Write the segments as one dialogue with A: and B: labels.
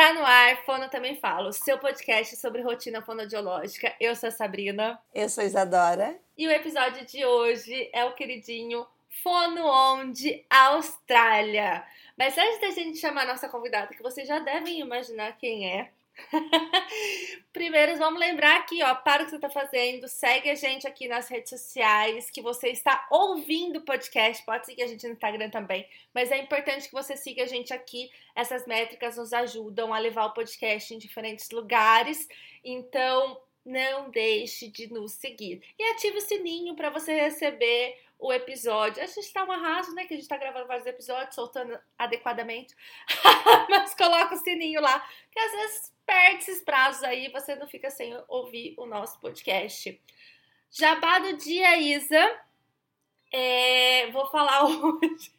A: Tá no ar, Fono Também Falo, seu podcast sobre rotina fonodiológica. Eu sou a Sabrina.
B: Eu sou a Isadora.
A: E o episódio de hoje é o queridinho Fono Onde Austrália. Mas antes da gente chamar a nossa convidada, que vocês já devem imaginar quem é, Primeiro, vamos lembrar aqui, ó, para o que você está fazendo, segue a gente aqui nas redes sociais, que você está ouvindo o podcast, pode seguir a gente no Instagram também, mas é importante que você siga a gente aqui, essas métricas nos ajudam a levar o podcast em diferentes lugares, então não deixe de nos seguir. E ative o sininho para você receber o episódio. A gente tá um arraso, né? Que a gente tá gravando vários episódios, soltando adequadamente. Mas coloca o sininho lá, que às vezes perde esses prazos aí, você não fica sem ouvir o nosso podcast. Jabá do dia, Isa. É, vou falar hoje.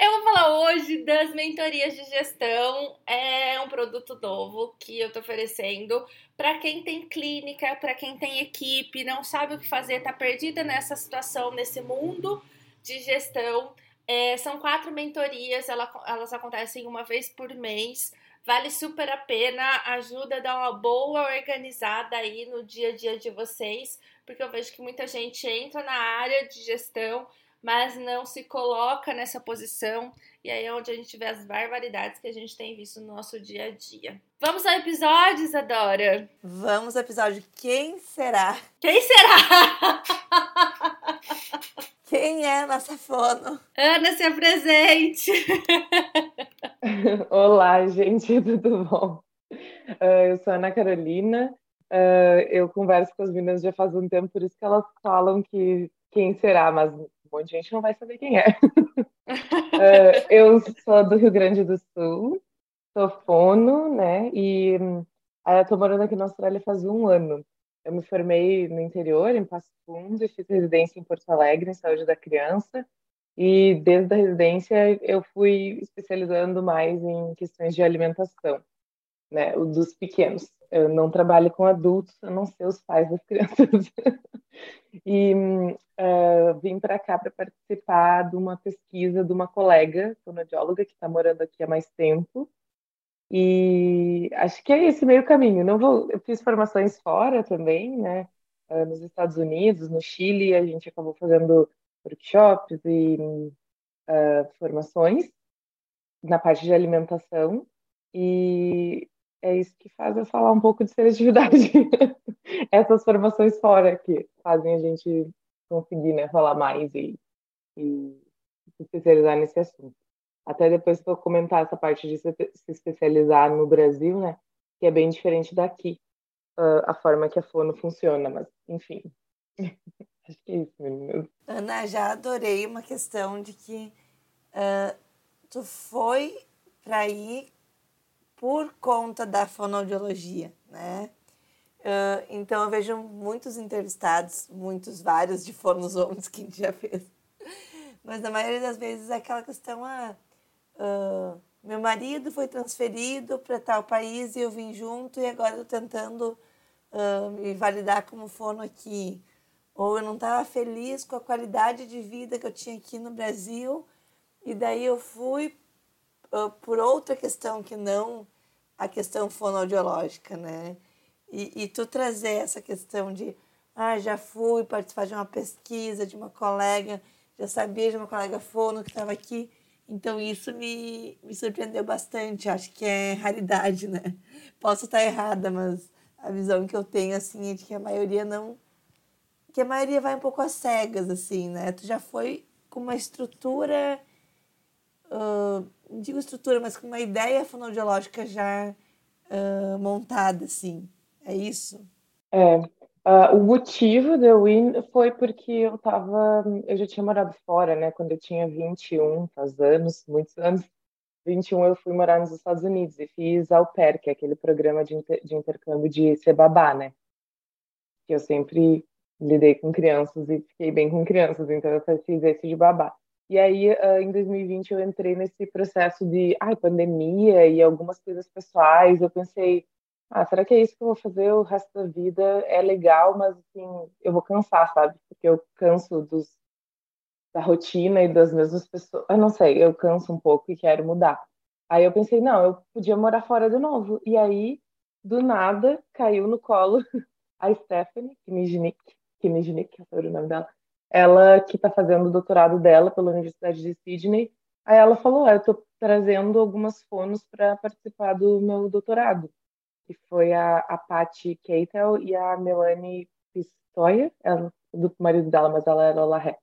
A: eu vou falar hoje das mentorias de gestão. É um produto novo que eu tô oferecendo para quem tem clínica, para quem tem equipe, não sabe o que fazer, tá perdida nessa situação, nesse mundo de gestão. É, são quatro mentorias, elas acontecem uma vez por mês. Vale super a pena, ajuda a dar uma boa organizada aí no dia a dia de vocês, porque eu vejo que muita gente entra na área de gestão, mas não se coloca nessa posição, e aí é onde a gente vê as barbaridades que a gente tem visto no nosso dia a dia. Vamos ao episódio, Isadora?
B: Vamos ao episódio Quem Será?
A: Quem será?
B: Quem é a nossa fono?
A: Ana, se apresente!
C: Olá, gente, tudo bom? Uh, eu sou a Ana Carolina, uh, eu converso com as meninas já faz um tempo, por isso que elas falam que quem será, mas um monte de gente não vai saber quem é. uh, eu sou do Rio Grande do Sul, sou fono, né, e eu tô morando aqui na Austrália faz um ano. Eu me formei no interior, em Passo Fundo, e fiz residência em Porto Alegre, em saúde da criança. E desde a residência eu fui especializando mais em questões de alimentação, né, dos pequenos. Eu não trabalho com adultos, eu não sei os pais das crianças. e uh, vim para cá para participar de uma pesquisa de uma colega fonoaudióloga que está morando aqui há mais tempo e acho que é esse meio caminho. Não vou, eu fiz formações fora também, né? Uh, nos Estados Unidos, no Chile, a gente acabou fazendo workshops e uh, formações na parte de alimentação. E é isso que faz eu falar um pouco de seletividade. Essas formações fora que fazem a gente conseguir né, falar mais e, e se especializar nesse assunto. Até depois vou comentar essa parte de se, especializar no Brasil, né? Que é bem diferente daqui, uh, a forma que a fono funciona, mas enfim. Acho que é isso, meninas.
B: Ana, já adorei uma questão de que uh, tu foi para ir por conta da fonoaudiologia, né? Uh, então eu vejo muitos entrevistados, muitos, vários de fonos homens que a gente já fez. Mas na maioria das vezes é aquela questão, ah, Uh, meu marido foi transferido para tal país e eu vim junto e agora estou tentando uh, me validar como fono aqui. Ou eu não estava feliz com a qualidade de vida que eu tinha aqui no Brasil e daí eu fui uh, por outra questão que não a questão fonoaudiológica, né? E, e tu trazer essa questão de, ah, já fui participar de uma pesquisa de uma colega, já sabia de uma colega fono que estava aqui então isso me, me surpreendeu bastante. Acho que é raridade, né? Posso estar errada, mas a visão que eu tenho assim é de que a maioria não que a maioria vai um pouco às cegas assim, né? Tu já foi com uma estrutura uh, não digo estrutura, mas com uma ideia fonoaudiológica já uh, montada assim. É isso?
C: É, Uh, o motivo de eu ir foi porque eu tava, eu já tinha morado fora, né? Quando eu tinha 21, faz anos, muitos anos, 21 eu fui morar nos Estados Unidos e fiz au pair, que é aquele programa de, inter, de intercâmbio de ser babá, né? Que eu sempre lidei com crianças e fiquei bem com crianças, então eu fiz esse de babá. E aí, uh, em 2020, eu entrei nesse processo de ai, pandemia e algumas coisas pessoais. Eu pensei, ah, será que é isso que eu vou fazer o resto da vida? É legal, mas assim, eu vou cansar, sabe? Porque eu canso dos, da rotina e das mesmas pessoas. Eu não sei, eu canso um pouco e quero mudar. Aí eu pensei, não, eu podia morar fora de novo. E aí, do nada, caiu no colo a Stephanie Kniznik, Kniznik, é o nome dela, ela que está fazendo o doutorado dela pela Universidade de Sydney. Aí ela falou, ah, eu estou trazendo algumas fonos para participar do meu doutorado, que foi a, a Patty Keitel e a Melanie Pistoia, ela, do marido dela, mas ela era Larré.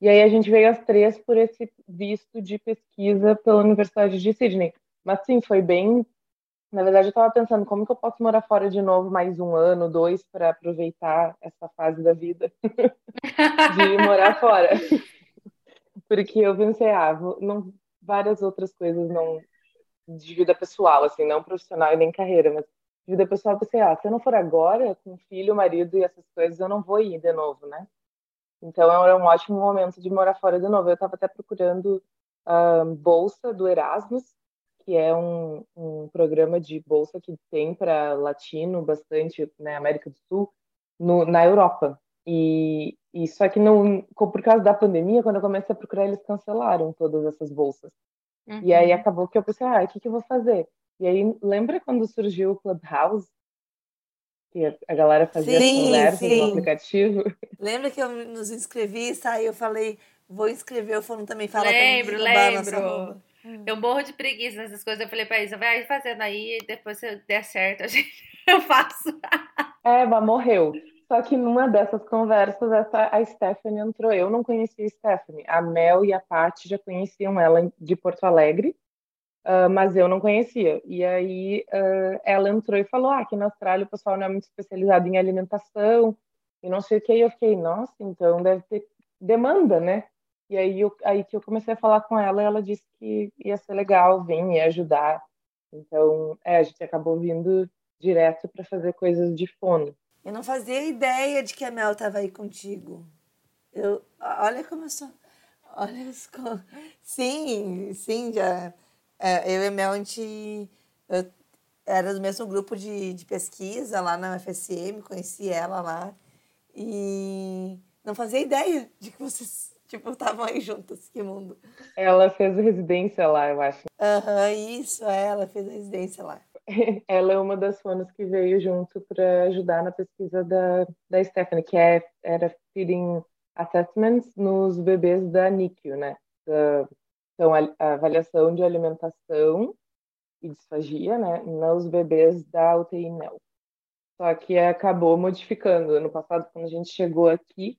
C: E aí a gente veio as três por esse visto de pesquisa pela Universidade de Sydney. Mas sim, foi bem. Na verdade, eu estava pensando como que eu posso morar fora de novo mais um ano, dois, para aproveitar essa fase da vida de morar fora. Porque eu pensei, ah, não, várias outras coisas não de vida pessoal, assim, não profissional e nem carreira, mas de vida pessoal, eu pensei, ah, se eu não for agora, com filho, marido e essas coisas, eu não vou ir de novo, né? Então era um ótimo momento de morar fora de novo. Eu estava até procurando a bolsa do Erasmus, que é um, um programa de bolsa que tem para latino bastante, né, América do Sul, no, na Europa. E, e só que não, por causa da pandemia, quando eu comecei a procurar, eles cancelaram todas essas bolsas. Uhum. E aí uhum. acabou que eu pensei, ah, o que, que eu vou fazer? E aí, lembra quando surgiu o Clubhouse? que a galera fazia sim, conversas sim. no aplicativo.
B: Lembra que eu nos inscrevi e saí, eu falei, vou inscrever, o Fono também fala
A: lembro, pra mim. Lembro, Eu morro de preguiça nessas coisas. Eu falei pra Isa, vai fazendo aí, e depois se der certo, a gente, eu faço.
C: É, mas morreu. Só que numa dessas conversas, essa, a Stephanie entrou. Eu não conhecia a Stephanie. A Mel e a Paty já conheciam ela de Porto Alegre. Uh, mas eu não conhecia. E aí uh, ela entrou e falou: ah, aqui na Austrália o pessoal não é muito especializado em alimentação e não sei o que. E eu fiquei, nossa, então deve ter demanda, né? E aí, eu, aí que eu comecei a falar com ela, ela disse que ia ser legal vir e ajudar. Então, é, a gente acabou vindo direto para fazer coisas de fone.
B: Eu não fazia ideia de que a Mel estava aí contigo. Eu, olha como eu sou. Olha as Sim, sim, já é, eu e a Mel, a gente eu, era do mesmo grupo de, de pesquisa lá na UFSM, conheci ela lá. E não fazia ideia de que vocês tipo, estavam aí juntas. Que mundo.
C: Ela fez residência lá, eu acho.
B: Aham, uhum, isso, é, ela fez residência lá.
C: Ela é uma das fonas que veio junto para ajudar na pesquisa da, da Stephanie, que é, era feeding assessments nos bebês da NICU, né? Da então, a, avaliação de alimentação e disfagia, né, nos bebês da UTI NEL. Só que acabou modificando. Ano passado, quando a gente chegou aqui,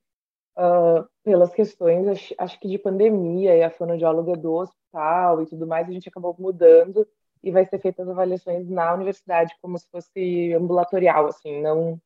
C: uh, pelas questões, acho, acho, que de pandemia e a fonoaudióloga do hospital e tudo mais, a gente acabou mudando e vai ser feitas avaliações na universidade como se fosse ambulatorial, assim, não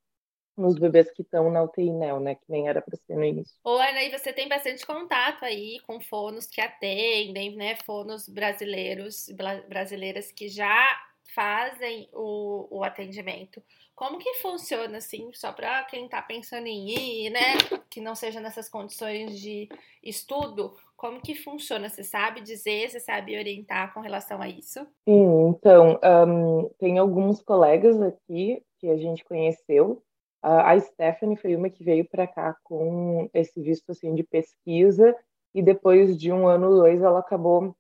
C: nos bebês que estão na UTI NEL, né? Que nem era para ser no início.
A: Ô, Ana, e você tem bastante contato aí com fonos que atendem, né? Fonos brasileiros, brasileiras que já fazem o, o atendimento. Como que funciona, assim, só para quem está pensando em ir, né? Que não seja nessas condições de estudo, como que funciona? Você sabe dizer, você sabe orientar com relação a isso?
C: Sim, então, um, tem alguns colegas aqui que a gente conheceu a Stephanie foi uma que veio para cá com esse visto assim de pesquisa e depois de um ano ou dois ela acabou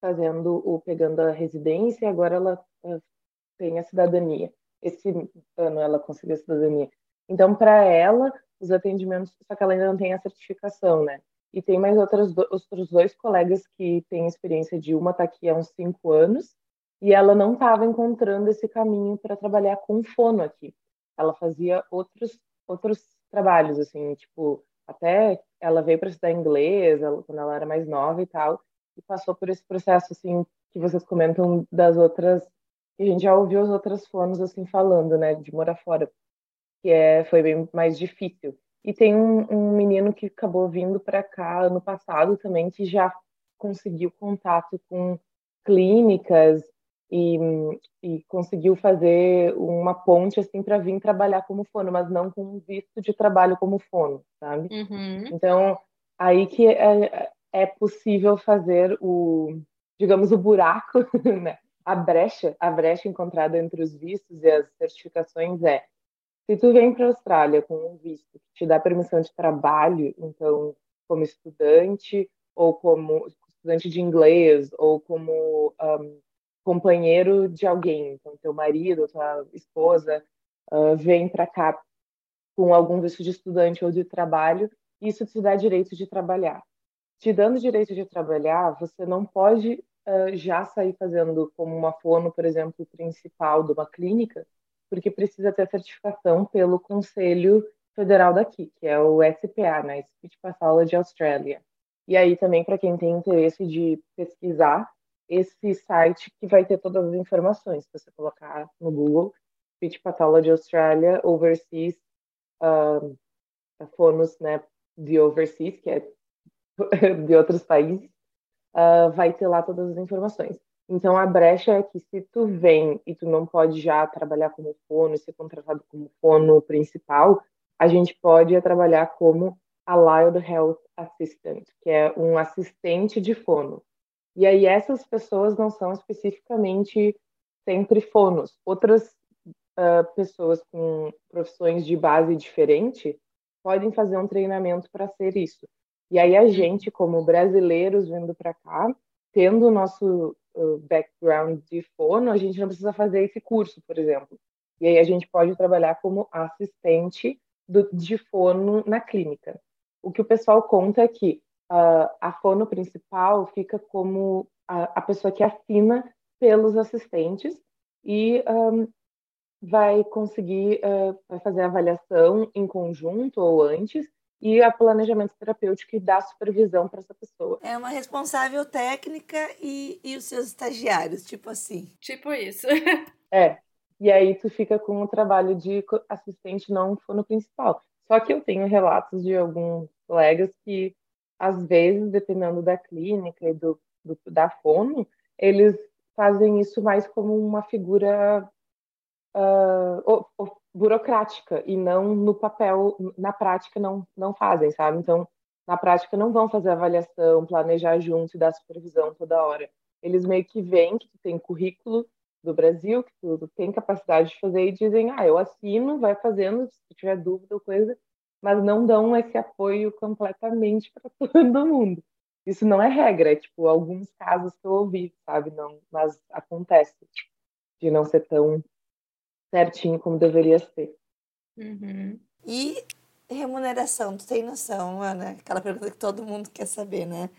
C: fazendo o pegando a residência e agora ela tem a cidadania. Esse ano ela conseguiu a cidadania. Então para ela os atendimentos, só que ela ainda não tem a certificação, né? E tem mais outras outros dois colegas que têm experiência de uma tá aqui há uns cinco anos e ela não estava encontrando esse caminho para trabalhar com fono aqui ela fazia outros outros trabalhos assim, tipo, até ela veio para estudar inglês ela, quando ela era mais nova e tal, e passou por esse processo assim que vocês comentam das outras que a gente já ouviu as outras fonos assim falando, né, de morar fora, que é foi bem mais difícil. E tem um, um menino que acabou vindo para cá ano passado também que já conseguiu contato com clínicas e, e conseguiu fazer uma ponte assim para vir trabalhar como fono, mas não com um visto de trabalho como fono, sabe? Uhum. Então aí que é, é possível fazer o, digamos, o buraco, né? A brecha, a brecha encontrada entre os vistos e as certificações é se tu vem para a Austrália com um visto que te dá permissão de trabalho, então como estudante ou como estudante de inglês ou como um, companheiro de alguém. Então, teu marido, tua esposa uh, vem para cá com algum visto de estudante ou de trabalho, isso te dá direito de trabalhar. Te dando direito de trabalhar, você não pode uh, já sair fazendo como uma fono, por exemplo, principal de uma clínica, porque precisa ter certificação pelo Conselho Federal daqui, que é o SPA, né, Speech Pathology Australia. E aí também para quem tem interesse de pesquisar esse site que vai ter todas as informações. Se você colocar no Google Speech Pathology Australia Overseas uh, Fonos, né, de Overseas, que é de outros países, uh, vai ter lá todas as informações. Então, a brecha é que se tu vem e tu não pode já trabalhar como fono e ser contratado como fono principal, a gente pode trabalhar como Allied Health Assistant, que é um assistente de fono. E aí essas pessoas não são especificamente sempre fonos. Outras uh, pessoas com profissões de base diferente podem fazer um treinamento para ser isso. E aí a uhum. gente, como brasileiros vindo para cá, tendo o nosso background de fono, a gente não precisa fazer esse curso, por exemplo. E aí a gente pode trabalhar como assistente do, de fono na clínica. O que o pessoal conta é que uh, a fono principal fica como a, a, pessoa que assina pelos assistentes e um, vai conseguir uh, fazer a avaliação em conjunto ou antes e a planejamento terapêutico e dar supervisão para essa pessoa.
B: É uma responsável técnica e, e os seus estagiários, tipo assim.
A: Tipo isso.
C: é. E aí tu fica com o trabalho de assistente não fono principal. Só que eu tenho relatos de alguns colegas que, às vezes, dependendo da clínica e do, do da fono, eles fazem isso mais como uma figura uh, burocrática e não no papel, na prática não, não fazem, sabe? Então, na prática não vão fazer avaliação, planejar junto e dar supervisão toda hora. Eles meio que veem que tu tem currículo do Brasil, que tu tem capacidade de fazer e dizem, ah, eu assino, vai fazendo, se tiver dúvida ou coisa, mas não dão esse apoio completamente para todo mundo. Isso não é regra, é tipo alguns casos que eu ouvi, sabe? Não, mas acontece de não ser tão certinho como deveria ser.
A: Uhum.
B: E remuneração, tu tem noção, Ana? Aquela pergunta que todo mundo quer saber, né?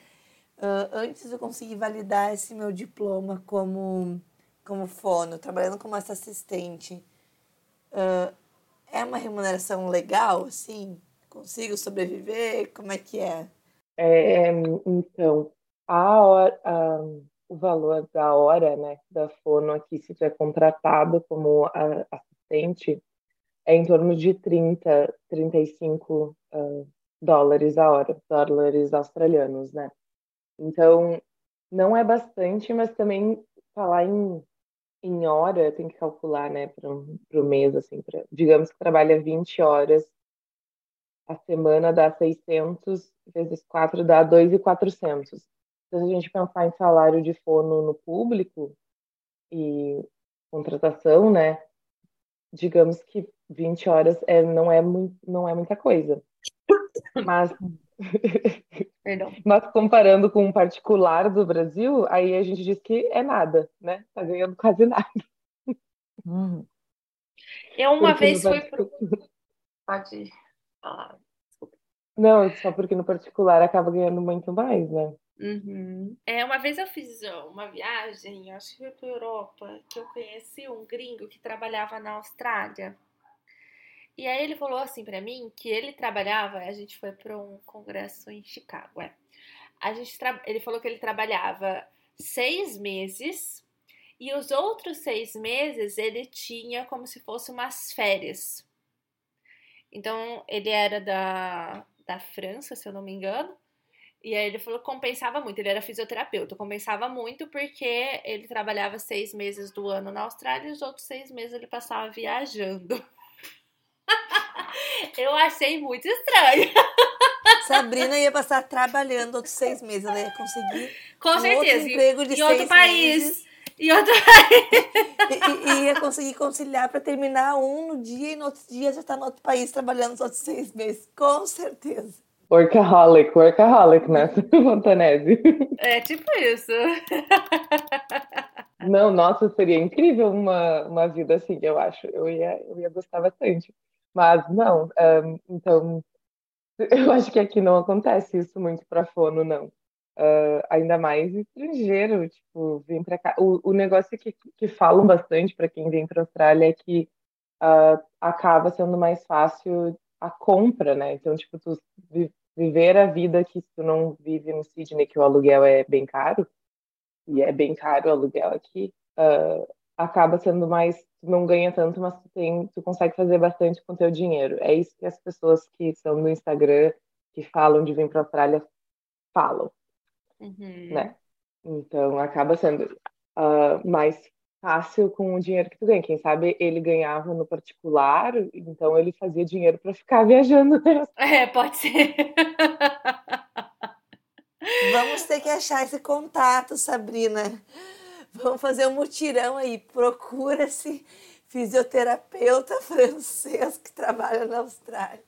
B: Uh, antes eu conseguir validar esse meu diploma como, como fono, trabalhando como essa assistente, uh, é uma remuneração legal, assim? Consigo sobreviver? Como é que é?
C: é então, a hora, a, o valor da hora, né, da fono aqui, se tu é contratado como assistente, é em torno de 30, 35 uh, dólares a hora, dólares australianos, né? Então, não é bastante, mas também falar em, em hora, tem que calcular, né, para o mês, assim, pra, digamos que trabalha 20 horas, a semana dá 600 vezes 4 dá 2,400 se a gente pensar em salário de fono no público e contratação, né? Digamos que 20 horas é, não, é muito, não é muita coisa. Mas, mas comparando com um particular do Brasil, aí a gente diz que é nada, né? Tá ganhando quase nada.
A: Hum. Eu uma porque vez fui pro... Pode falar.
C: Não, só porque no particular acaba ganhando muito mais, né?
A: Uhum. É, uma vez eu fiz uma viagem, acho que foi para Europa, que eu conheci um gringo que trabalhava na Austrália. E aí ele falou assim para mim que ele trabalhava, a gente foi para um congresso em Chicago, é. A gente ele falou que ele trabalhava seis meses e os outros seis meses ele tinha como se fosse umas férias. Então ele era da, da França, se eu não me engano. E aí ele falou que compensava muito, ele era fisioterapeuta, compensava muito porque ele trabalhava seis meses do ano na Austrália e os outros seis meses ele passava viajando. Eu achei muito estranho.
B: Sabrina ia passar trabalhando outros seis meses, ela ia conseguir
A: Com
B: um
A: certeza.
B: outro emprego de
A: em
B: seis
A: outro país.
B: meses.
A: Em outro país.
B: E, e, ia conseguir conciliar para terminar um no dia e no outro dia já estar tá no outro país trabalhando os outros seis meses. Com certeza.
C: Workaholic, workaholic, né, Montanese?
A: É tipo isso.
C: Não, nossa, seria incrível uma, uma vida assim, eu acho. Eu ia, eu ia gostar bastante. Mas não, um, então, eu acho que aqui não acontece isso muito para fono, não. Uh, ainda mais estrangeiro, tipo, vem para cá. O, o negócio que, que falam bastante para quem vem para a Austrália é que uh, acaba sendo mais fácil a compra, né? Então, tipo, tu viver a vida que tu não vive no Sydney, que o aluguel é bem caro, e é bem caro o aluguel aqui, uh, acaba sendo mais, tu não ganha tanto, mas tu, tem, tu consegue fazer bastante com teu dinheiro. É isso que as pessoas que são no Instagram, que falam de vir para a Austrália, falam,
A: uhum.
C: né? Então, acaba sendo uh, mais fácil com o dinheiro que tu ganha. Quem sabe ele ganhava no particular, então ele fazia dinheiro para ficar viajando.
A: É, pode ser.
B: Vamos ter que achar esse contato, Sabrina. Vamos fazer um mutirão aí. Procura-se fisioterapeuta francês que trabalha na Austrália.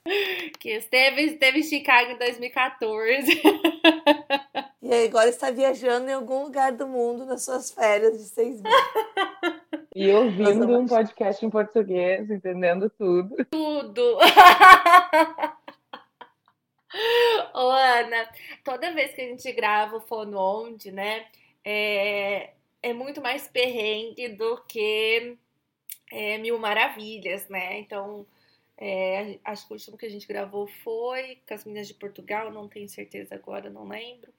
A: Que esteve, esteve em Chicago em 2014.
B: E agora está viajando em algum lugar do mundo nas suas férias de seis meses.
C: E ouvindo um podcast em português, entendendo tudo.
A: Tudo! Ô, Ana, toda vez que a gente grava o Fono Onde, né, é, é muito mais perrengue do que é, Mil Maravilhas, né? Então, é, acho que o último que a gente gravou foi com as meninas de Portugal, não tenho certeza agora, não lembro.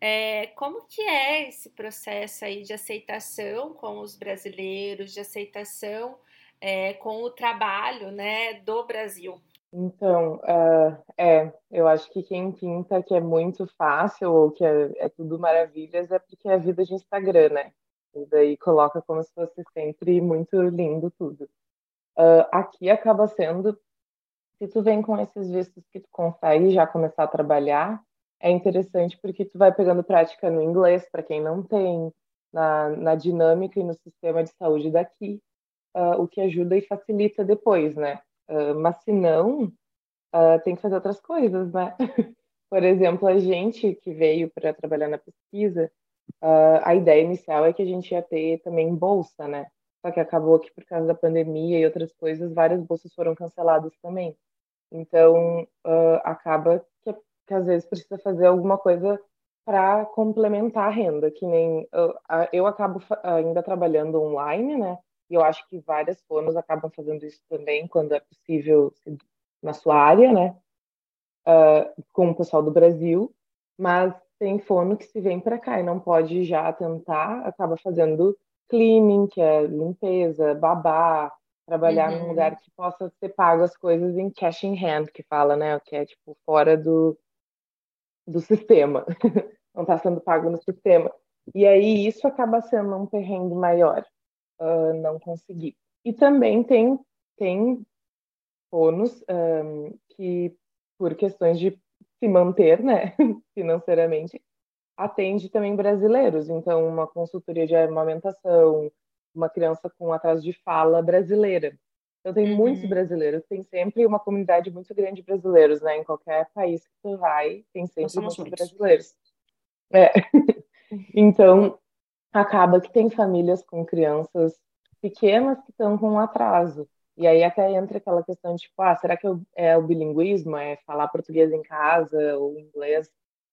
A: É, como que é esse processo aí de aceitação com os brasileiros, de aceitação é, com o trabalho né, do Brasil?
C: Então, uh, é, eu acho que quem pinta que é muito fácil ou que é, é, tudo maravilhas é porque é vida de Instagram, né? E daí coloca como se fosse sempre muito lindo tudo. Uh, aqui acaba sendo, se tu vem com esses vistos que tu consegue já começar a trabalhar, é interessante porque tu vai pegando prática no inglês, para quem não tem, na, na dinâmica e no sistema de saúde daqui, uh, o que ajuda e facilita depois, né? Uh, mas se não, uh, tem que fazer outras coisas, né? Por exemplo, a gente que veio para trabalhar na pesquisa, a ideia inicial é que a gente ia ter também bolsa, né? Só que acabou que por causa da pandemia e outras coisas, várias bolsas foram canceladas também. Então, acaba que às vezes precisa fazer alguma coisa para complementar a renda, que nem eu, eu acabo ainda trabalhando online, né? E eu acho que várias fonos acabam fazendo isso também quando é possível na sua área, né? Uh, com o pessoal do Brasil, mas tem fono que se vem para cá e não pode já tentar, acaba fazendo cleaning, que é limpeza, babá, trabalhar uhum. num lugar que possa ser pago as coisas em cash in hand, que fala, né? Que é tipo fora do, do sistema, não está sendo pago no sistema. E aí isso acaba sendo um perrengue maior, uh, não conseguir. E também tem, tem bônus um, que, por questões de se manter né, financeiramente, atende também brasileiros. Então, uma consultoria de amamentação, uma criança com atraso de fala brasileira. Então tem uhum. muitos brasileiros, tem sempre uma comunidade muito grande de brasileiros, né? Em qualquer país que tu vai, tem sempre muitos, muitos brasileiros. É. então acaba que tem famílias com crianças pequenas que estão com atraso. E aí até entra aquela questão de, tipo, ah, será que é o bilinguismo? É falar português em casa ou inglês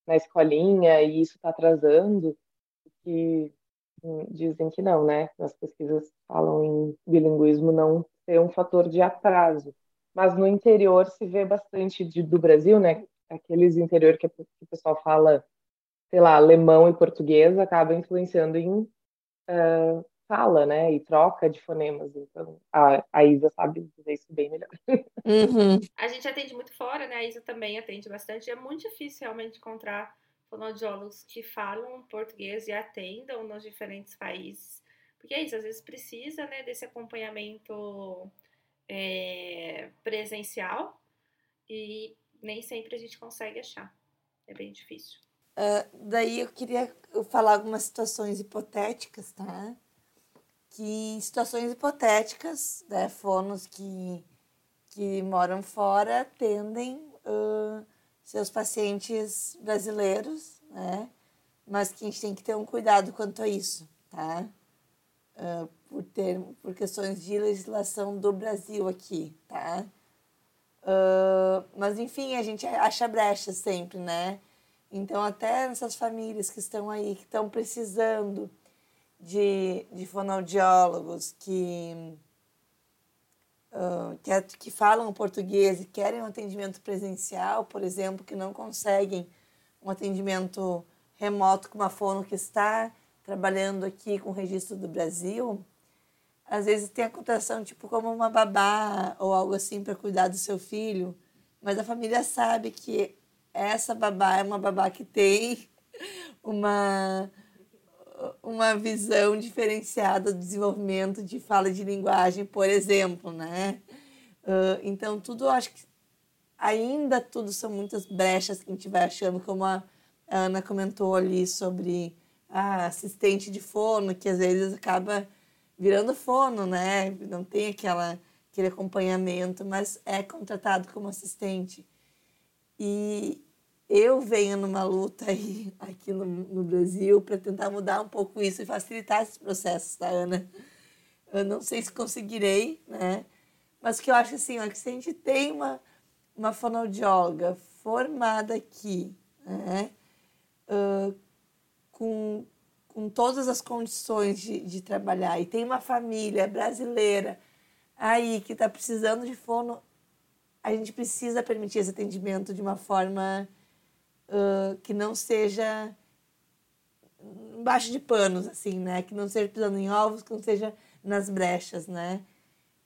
C: na escolinha e isso está atrasando? Que hum, dizem que não, né? As pesquisas falam em bilinguismo não ser um fator de atraso. Mas no interior se vê bastante de, do Brasil, né? Aqueles interior que, que o pessoal fala, sei lá, alemão e português, acaba influenciando em uh, fala, né? E troca de fonemas. Então, a, a Isa sabe dizer isso bem melhor.
B: Uhum.
A: A gente atende muito fora, né? A Isa também atende bastante. É muito difícil realmente encontrar fonoaudiólogos que falam português e atendam nos diferentes países. Porque é isso, às vezes precisa né, desse acompanhamento é, presencial e nem sempre a gente consegue achar. É bem difícil.
B: Uh, daí eu queria falar algumas situações hipotéticas, tá? Que situações hipotéticas, né, fonos que, que moram fora tendem uh, seus pacientes brasileiros, né? Mas que a gente tem que ter um cuidado quanto a isso, tá? Uh, por, ter, por questões de legislação do Brasil aqui, tá? Uh, mas enfim, a gente acha brecha sempre, né? Então, até nessas famílias que estão aí, que estão precisando de, de fonoaudiólogos, que, uh, que, que falam português e querem um atendimento presencial, por exemplo, que não conseguem um atendimento remoto com uma fono que está trabalhando aqui com o registro do Brasil, às vezes tem a cotação tipo como uma babá ou algo assim para cuidar do seu filho, mas a família sabe que essa babá é uma babá que tem uma uma visão diferenciada do desenvolvimento de fala de linguagem, por exemplo, né? Uh, então tudo, acho que ainda tudo são muitas brechas que a gente vai achando, como a Ana comentou ali sobre a assistente de fono, que às vezes acaba virando fono, né? Não tem aquela, aquele acompanhamento, mas é contratado como assistente. E eu venho numa luta aí, aqui no, no Brasil para tentar mudar um pouco isso e facilitar esses processos, tá, Ana? Eu não sei se conseguirei, né? Mas que eu acho assim, ó, que se a gente tem uma, uma fonoaudióloga formada aqui, né? Uh, com com todas as condições de, de trabalhar e tem uma família brasileira aí que está precisando de fono, a gente precisa permitir esse atendimento de uma forma uh, que não seja embaixo de panos, assim, né? Que não seja pisando em ovos, que não seja nas brechas, né?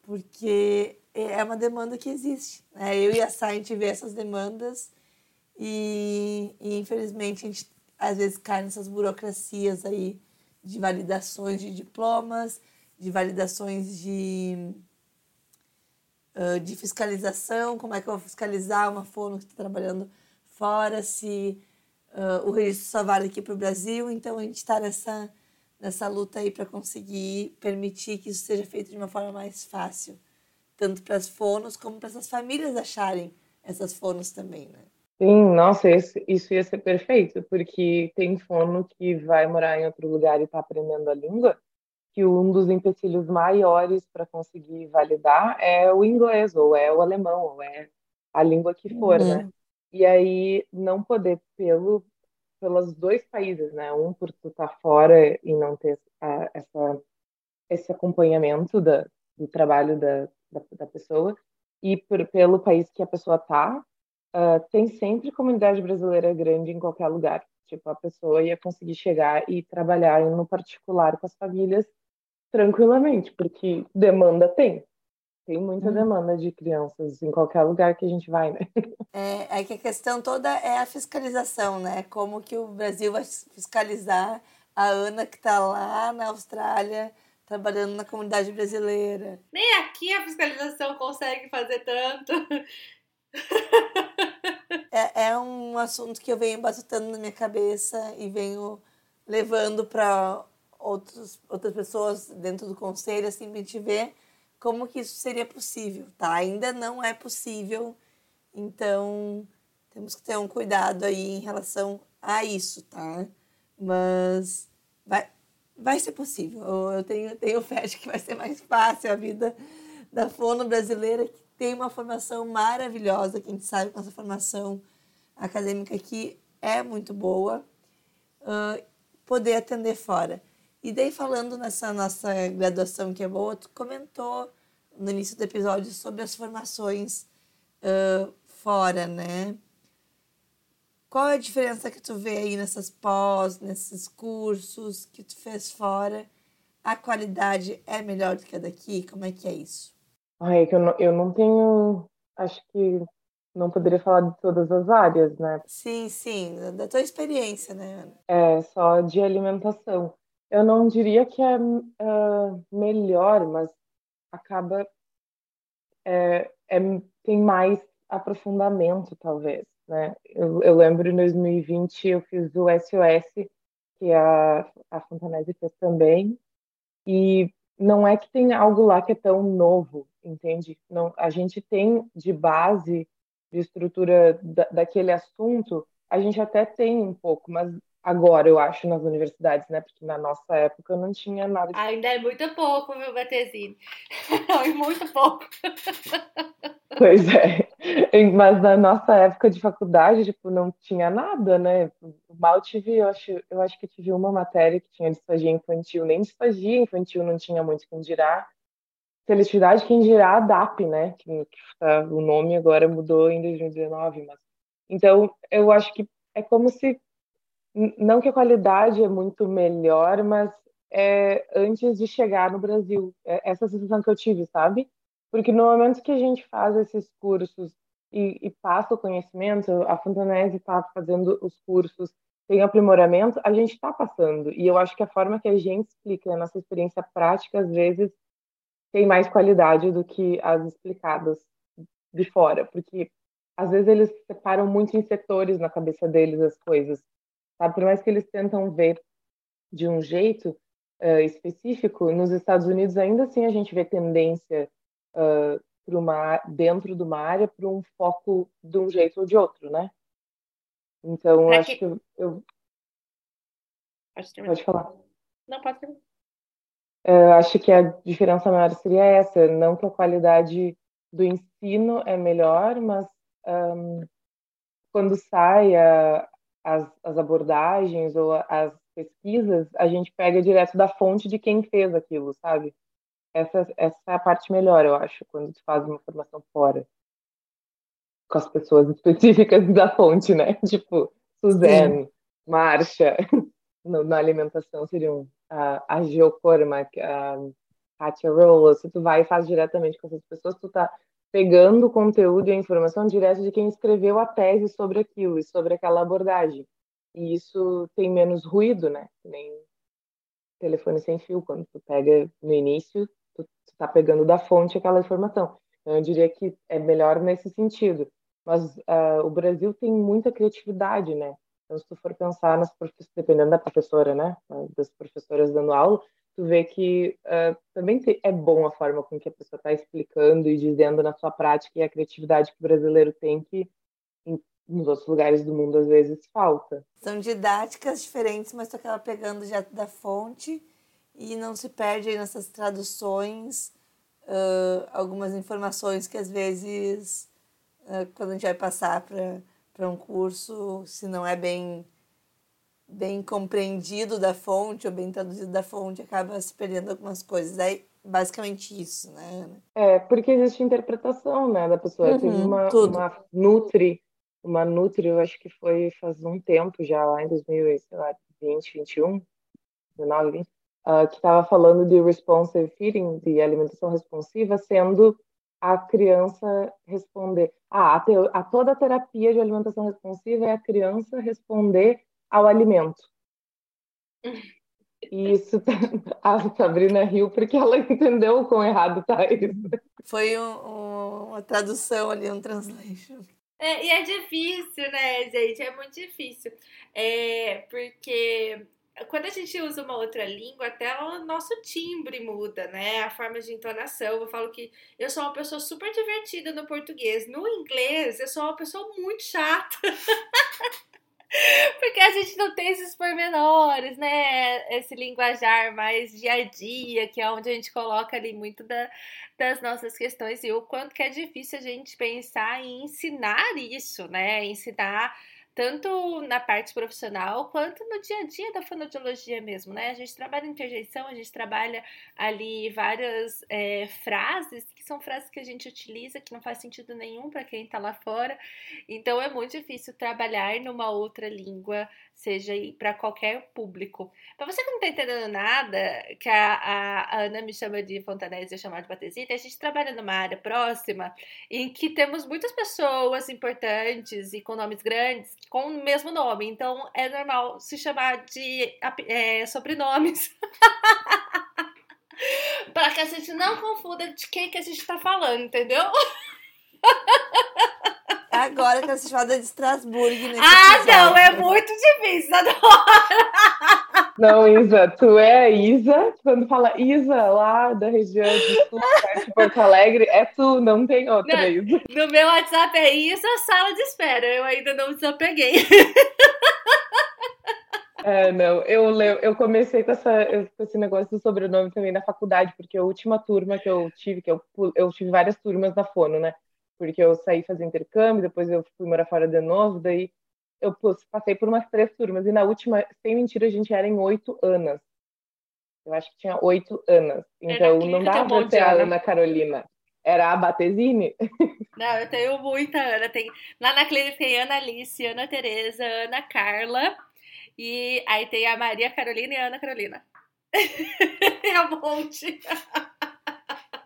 B: Porque é uma demanda que existe. Né? Eu e a Sá, a gente vê essas demandas e, e infelizmente a gente às vezes cai nessas burocracias aí de validações de diplomas, de validações de, uh, de fiscalização, como é que eu vou fiscalizar uma fono que está trabalhando fora, se uh, o registro só vale aqui para o Brasil, então a gente está nessa, nessa luta aí para conseguir permitir que isso seja feito de uma forma mais fácil, tanto para as fonos como para essas famílias acharem essas fonos também, né?
C: Sim, nossa, esse, isso ia ser perfeito, porque tem fono que vai morar em outro lugar e está aprendendo a língua, que um dos empecilhos maiores para conseguir validar é o inglês, ou é o alemão, ou é a língua que for, né?
B: Uhum.
C: E aí não poder pelo pelos dois países, né? Um por tu estar tá fora e não ter a, essa esse acompanhamento da, do trabalho da, da, da pessoa e por, pelo país que a pessoa tá uh, tem sempre comunidade brasileira grande em qualquer lugar. Tipo, a pessoa ia conseguir chegar e trabalhar no particular com as famílias tranquilamente, porque demanda tem. Tem muita hum. demanda de crianças em qualquer lugar que a gente vai, né?
B: É, é que a questão toda é a fiscalização, né? Como que o Brasil vai fiscalizar a Ana que está lá na Austrália trabalhando na comunidade brasileira.
A: Nem aqui a fiscalização consegue fazer tanto.
B: É, é um assunto que eu venho batutando na minha cabeça e venho levando para outras pessoas dentro do conselho, assim, para gente ver como que isso seria possível, tá? Ainda não é possível, então temos que ter um cuidado aí em relação a isso, tá? Mas vai, vai ser possível. Eu tenho, tenho fé de que vai ser mais fácil a vida da fono brasileira, que tem uma formação maravilhosa, que a gente sabe que essa formação acadêmica aqui é muito boa, uh, poder atender fora. E daí, falando nessa nossa graduação que é boa, tu comentou no início do episódio sobre as formações uh, fora, né? Qual é a diferença que tu vê aí nessas pós, nesses cursos que tu fez fora? A qualidade é melhor do que a daqui? Como é que é isso?
C: Ai, é que eu não, eu não tenho. Acho que não poderia falar de todas as áreas, né?
B: Sim, sim, da tua experiência, né, Ana?
C: É, só de alimentação. Eu não diria que é uh, melhor, mas acaba. É, é, tem mais aprofundamento, talvez, né? Eu, eu lembro em 2020 eu fiz o SOS, que a, a Fontanese fez também, e não é que tem algo lá que é tão novo, entende? Não, a gente tem de base de estrutura da, daquele assunto, a gente até tem um pouco, mas agora, eu acho, nas universidades, né? Porque na nossa época não tinha nada de...
A: Ainda é muito pouco, meu Batezine. Não, é muito pouco.
C: Pois é. Mas na nossa época de faculdade, tipo, não tinha nada, né? Mal tive, eu acho, eu acho que tive uma matéria que tinha disfagia infantil, nem disfagia infantil não tinha muito quem dirá. Seletividade, quem dirá a DAP, né? Que, que tá, o nome agora mudou em 2019, mas... Então, eu acho que é como se não que a qualidade é muito melhor, mas é antes de chegar no Brasil. É essa sensação que eu tive, sabe? Porque no momento que a gente faz esses cursos e, e passa o conhecimento, a Fontanese está fazendo os cursos, tem aprimoramento, a gente está passando. E eu acho que a forma que a gente explica a nossa experiência prática, às vezes, tem mais qualidade do que as explicadas de fora. Porque, às vezes, eles separam muito em setores na cabeça deles as coisas. Sabe? Por mais que eles tentam ver de um jeito uh, específico, nos Estados Unidos ainda assim a gente vê tendência uh, uma, dentro de uma área para um foco de um jeito ou de outro, né? Então, acho que, que eu, eu... Pode falar.
A: Não, pode terminar.
C: Uh, acho que a diferença maior seria essa, não que a qualidade do ensino é melhor, mas um, quando sai a, as, as abordagens ou as pesquisas, a gente pega direto da fonte de quem fez aquilo, sabe? Essa, essa é a parte melhor, eu acho, quando tu faz uma formação fora. Com as pessoas específicas da fonte, né? Tipo, Suzanne, Sim. Marcia, na alimentação seriam a, a Geocorma, a Katia Rollo. Se tu vai e faz diretamente com essas pessoas, tu tá pegando o conteúdo e a informação direto de quem escreveu a tese sobre aquilo e sobre aquela abordagem. E isso tem menos ruído, né? Nem telefone sem fio, quando tu pega no início, tu, tu tá pegando da fonte aquela informação. Então, eu diria que é melhor nesse sentido. Mas uh, o Brasil tem muita criatividade, né? Então, se tu for pensar nas dependendo da professora, né? Das professoras dando aula, tu vê que uh, também é bom a forma com que a pessoa está explicando e dizendo na sua prática e a criatividade que o brasileiro tem que em, nos outros lugares do mundo às vezes falta.
B: São didáticas diferentes, mas tu acaba pegando já da fonte e não se perde aí nessas traduções uh, algumas informações que às vezes uh, quando a gente vai passar para um curso, se não é bem bem compreendido da fonte ou bem traduzido da fonte, acaba se perdendo algumas coisas. É basicamente isso, né?
C: É, porque existe interpretação, né, da pessoa. Uhum, Tem uma, uma Nutri, uma Nutri, eu acho que foi faz um tempo já, lá em 2020, 21, 19, 20, uh, que estava falando de responsive feeding, de alimentação responsiva, sendo a criança responder. Ah, a, te, a toda a terapia de alimentação responsiva é a criança responder ao alimento. E isso a Sabrina riu porque ela entendeu o quão errado tá isso.
B: Foi um, um, uma tradução ali, um translation.
A: É, e é difícil, né, gente? É muito difícil. É, porque quando a gente usa uma outra língua, até o nosso timbre muda, né? A forma de entonação. Eu falo que eu sou uma pessoa super divertida no português. No inglês, eu sou uma pessoa muito chata. Porque a gente não tem esses pormenores, né? Esse linguajar mais dia a dia, que é onde a gente coloca ali muito da, das nossas questões e o quanto que é difícil a gente pensar em ensinar isso, né? Ensinar tanto na parte profissional quanto no dia a dia da fonoaudiologia mesmo, né? A gente trabalha interjeição, a gente trabalha ali várias é, frases são frases que a gente utiliza que não faz sentido nenhum para quem está lá fora. Então é muito difícil trabalhar numa outra língua seja para qualquer público. Para você que não está entendendo nada, que a, a, Ana me chama de Fontanese e eu chamo de Batesita, a gente trabalha numa área próxima em que temos muitas pessoas importantes e com nomes grandes com o mesmo nome. Então é normal se chamar de é, sobrenomes. para que a gente não confunda de quem que a gente está falando, entendeu?
B: Agora que vocês falam de Estrasburgo.
A: ah, episódio. não, é muito difícil, adoro.
C: Não, Isa, tu é a Isa. Quando fala Isa lá da região sul, de Porto Alegre, é tu, não tem outra não, Isa.
A: No meu WhatsApp é Isa, sala de espera. Eu ainda não desapeguei.
C: É, não, eu, eu comecei com, essa, com esse negócio do sobrenome também na faculdade, porque a última turma que eu tive, que eu, eu tive várias turmas da Fono, né? Porque eu saí fazer intercâmbio, depois eu fui morar fora de novo, daí eu passei por umas três turmas, e na última, sem mentira, a gente era em oito anos. Eu acho que tinha oito anos. Então não dava pra ser a Ana Carolina. Era a Batesine.
A: Não, eu tenho muita Ana. Tem... Lá na clínica tem Ana Alice, Ana Tereza, Ana Carla. E aí tem a Maria Carolina e a Ana Carolina. é um monte.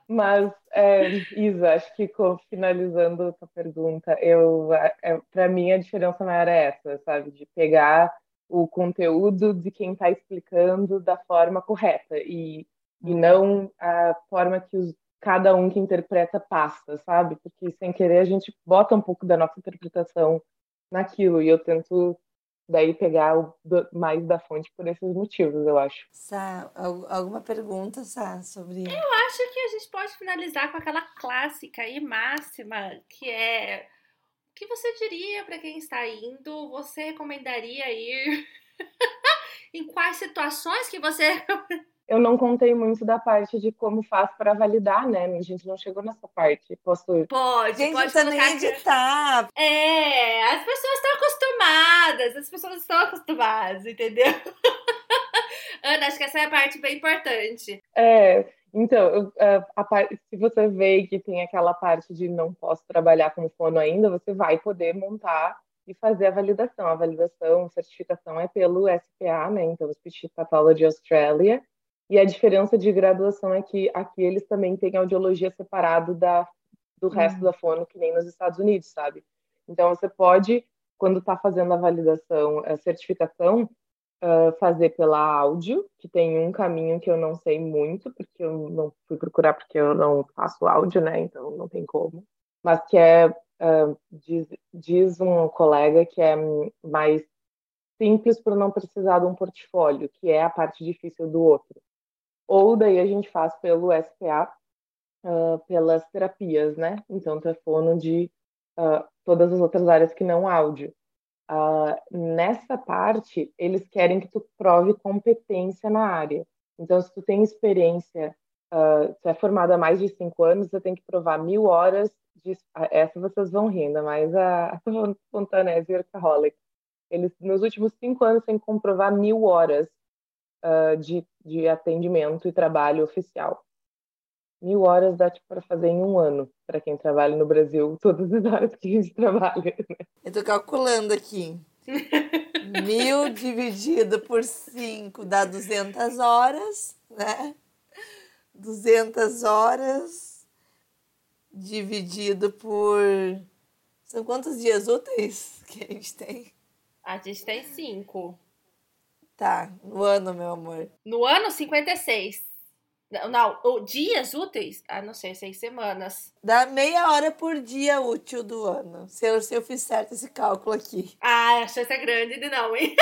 C: Mas, é, Isa, acho que finalizando a tua pergunta, eu, é, para mim a diferença maior é essa, sabe? De pegar o conteúdo de quem está explicando da forma correta e, e não a forma que os, cada um que interpreta passa, sabe? Porque sem querer a gente bota um pouco da nossa interpretação naquilo e eu tento daí pegar o, mais da fonte por esses motivos, eu acho.
B: Sá, alguma pergunta, Sá, sobre.
A: Eu acho que a gente pode finalizar com aquela clássica e máxima que é. O que você diria para quem está indo? Você recomendaria ir? em quais situações que você
C: eu não contei muito da parte de como faz para validar, né? A gente não chegou nessa parte. Posso.
A: Pode,
B: gente,
A: pode
B: colocar... nem editar.
A: É, as pessoas estão acostumadas, as pessoas estão acostumadas, entendeu? Ana, acho que essa é a parte bem importante.
C: É, então, a, a, se você vê que tem aquela parte de não posso trabalhar com fono ainda, você vai poder montar e fazer a validação. A validação, a certificação é pelo SPA, né? Então, o Speech Pathology Australia. E a diferença de graduação é que aqui eles também têm audiologia separado da, do resto uhum. da fono, que nem nos Estados Unidos, sabe? Então você pode, quando está fazendo a validação, a certificação, uh, fazer pela áudio, que tem um caminho que eu não sei muito, porque eu não fui procurar porque eu não faço áudio, né? Então não tem como. Mas que é, uh, diz, diz um colega que é mais simples para não precisar de um portfólio, que é a parte difícil do outro ou daí a gente faz pelo SPA, uh, pelas terapias, né? Então, tu é fono de uh, todas as outras áreas que não áudio. Uh, nessa parte, eles querem que tu prove competência na área. Então, se tu tem experiência, uh, tu é formada há mais de cinco anos, você tem que provar mil horas de... Essa vocês vão rindo, mas a Fontanese e Workaholic, eles, nos últimos cinco anos, têm que comprovar mil horas uh, de, de atendimento e trabalho oficial. Mil horas dá tipo, para fazer em um ano, para quem trabalha no Brasil, todas as horas que a gente trabalha. Né?
B: Eu tô calculando aqui. Mil dividido por cinco dá 200 horas, né? 200 horas dividido por. São quantos dias úteis que a gente tem?
A: A gente tem cinco.
B: Tá, no ano, meu amor.
A: No ano, 56. Não, não, dias úteis? Ah, não sei, seis semanas.
B: Dá meia hora por dia útil do ano. Se eu, se eu fiz certo esse cálculo aqui.
A: Ah, a chance é grande de não, hein?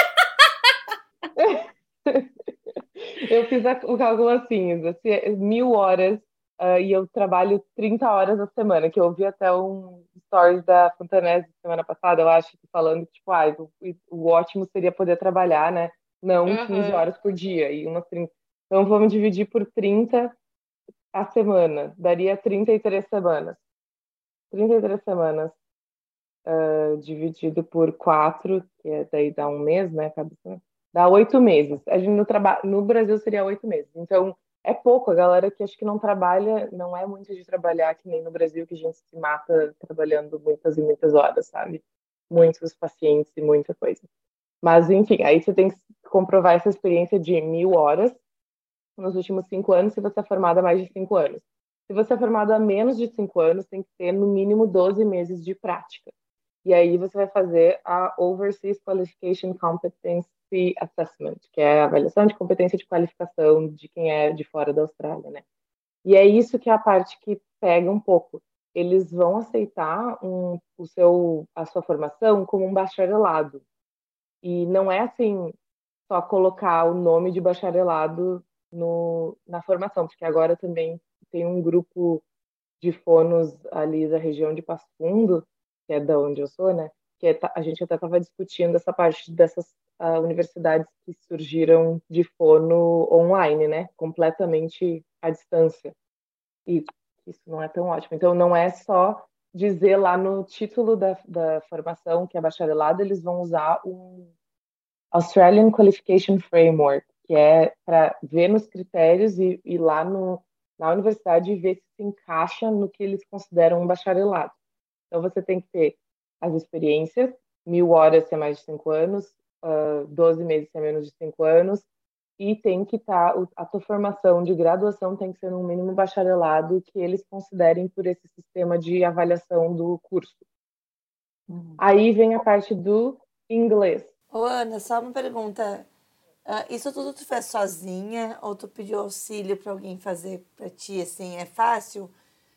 C: eu fiz o cálculo assim, assim, mil horas uh, e eu trabalho 30 horas na semana, que eu ouvi até um stories da Fontanese semana passada, eu acho, falando que, tipo, ah, o, o ótimo seria poder trabalhar, né? Não uhum. 15 horas por dia, e umas 30. Então vamos dividir por 30 a semana, daria 33 semanas. 33 semanas uh, dividido por 4, que é, daí dá um mês, né? Cada semana, dá oito meses. A gente no, traba... no Brasil seria oito meses. Então é pouco, a galera que acho que não trabalha, não é muito de trabalhar que nem no Brasil, que a gente se mata trabalhando muitas e muitas horas, sabe? Muitos pacientes e muita coisa. Mas, enfim, aí você tem que comprovar essa experiência de mil horas nos últimos cinco anos, se você é formada há mais de cinco anos. Se você é formado há menos de cinco anos, tem que ter no mínimo 12 meses de prática. E aí você vai fazer a Overseas Qualification Competency Assessment, que é a avaliação de competência de qualificação de quem é de fora da Austrália, né? E é isso que é a parte que pega um pouco. Eles vão aceitar um, o seu, a sua formação como um bacharelado. E não é assim, só colocar o nome de bacharelado no, na formação, porque agora também tem um grupo de fonos ali da região de Passo Fundo, que é da onde eu sou, né? Que é, a gente até estava discutindo essa parte dessas uh, universidades que surgiram de fono online, né? Completamente à distância. E isso não é tão ótimo. Então, não é só dizer lá no título da, da formação que é bacharelado, eles vão usar um Australian Qualification Framework, que é para ver nos critérios e ir lá no, na universidade e ver se se encaixa no que eles consideram um bacharelado. Então, você tem que ter as experiências, mil horas se é mais de cinco anos, uh, 12 meses se é menos de cinco anos, e tem que estar, tá, a tua formação de graduação tem que ser no mínimo bacharelado que eles considerem por esse sistema de avaliação do curso. Uhum. Aí vem a parte do inglês.
B: Ô Ana, só uma pergunta. Uh, isso tudo tu fez sozinha ou tu pediu auxílio para alguém fazer para ti? Assim, é fácil?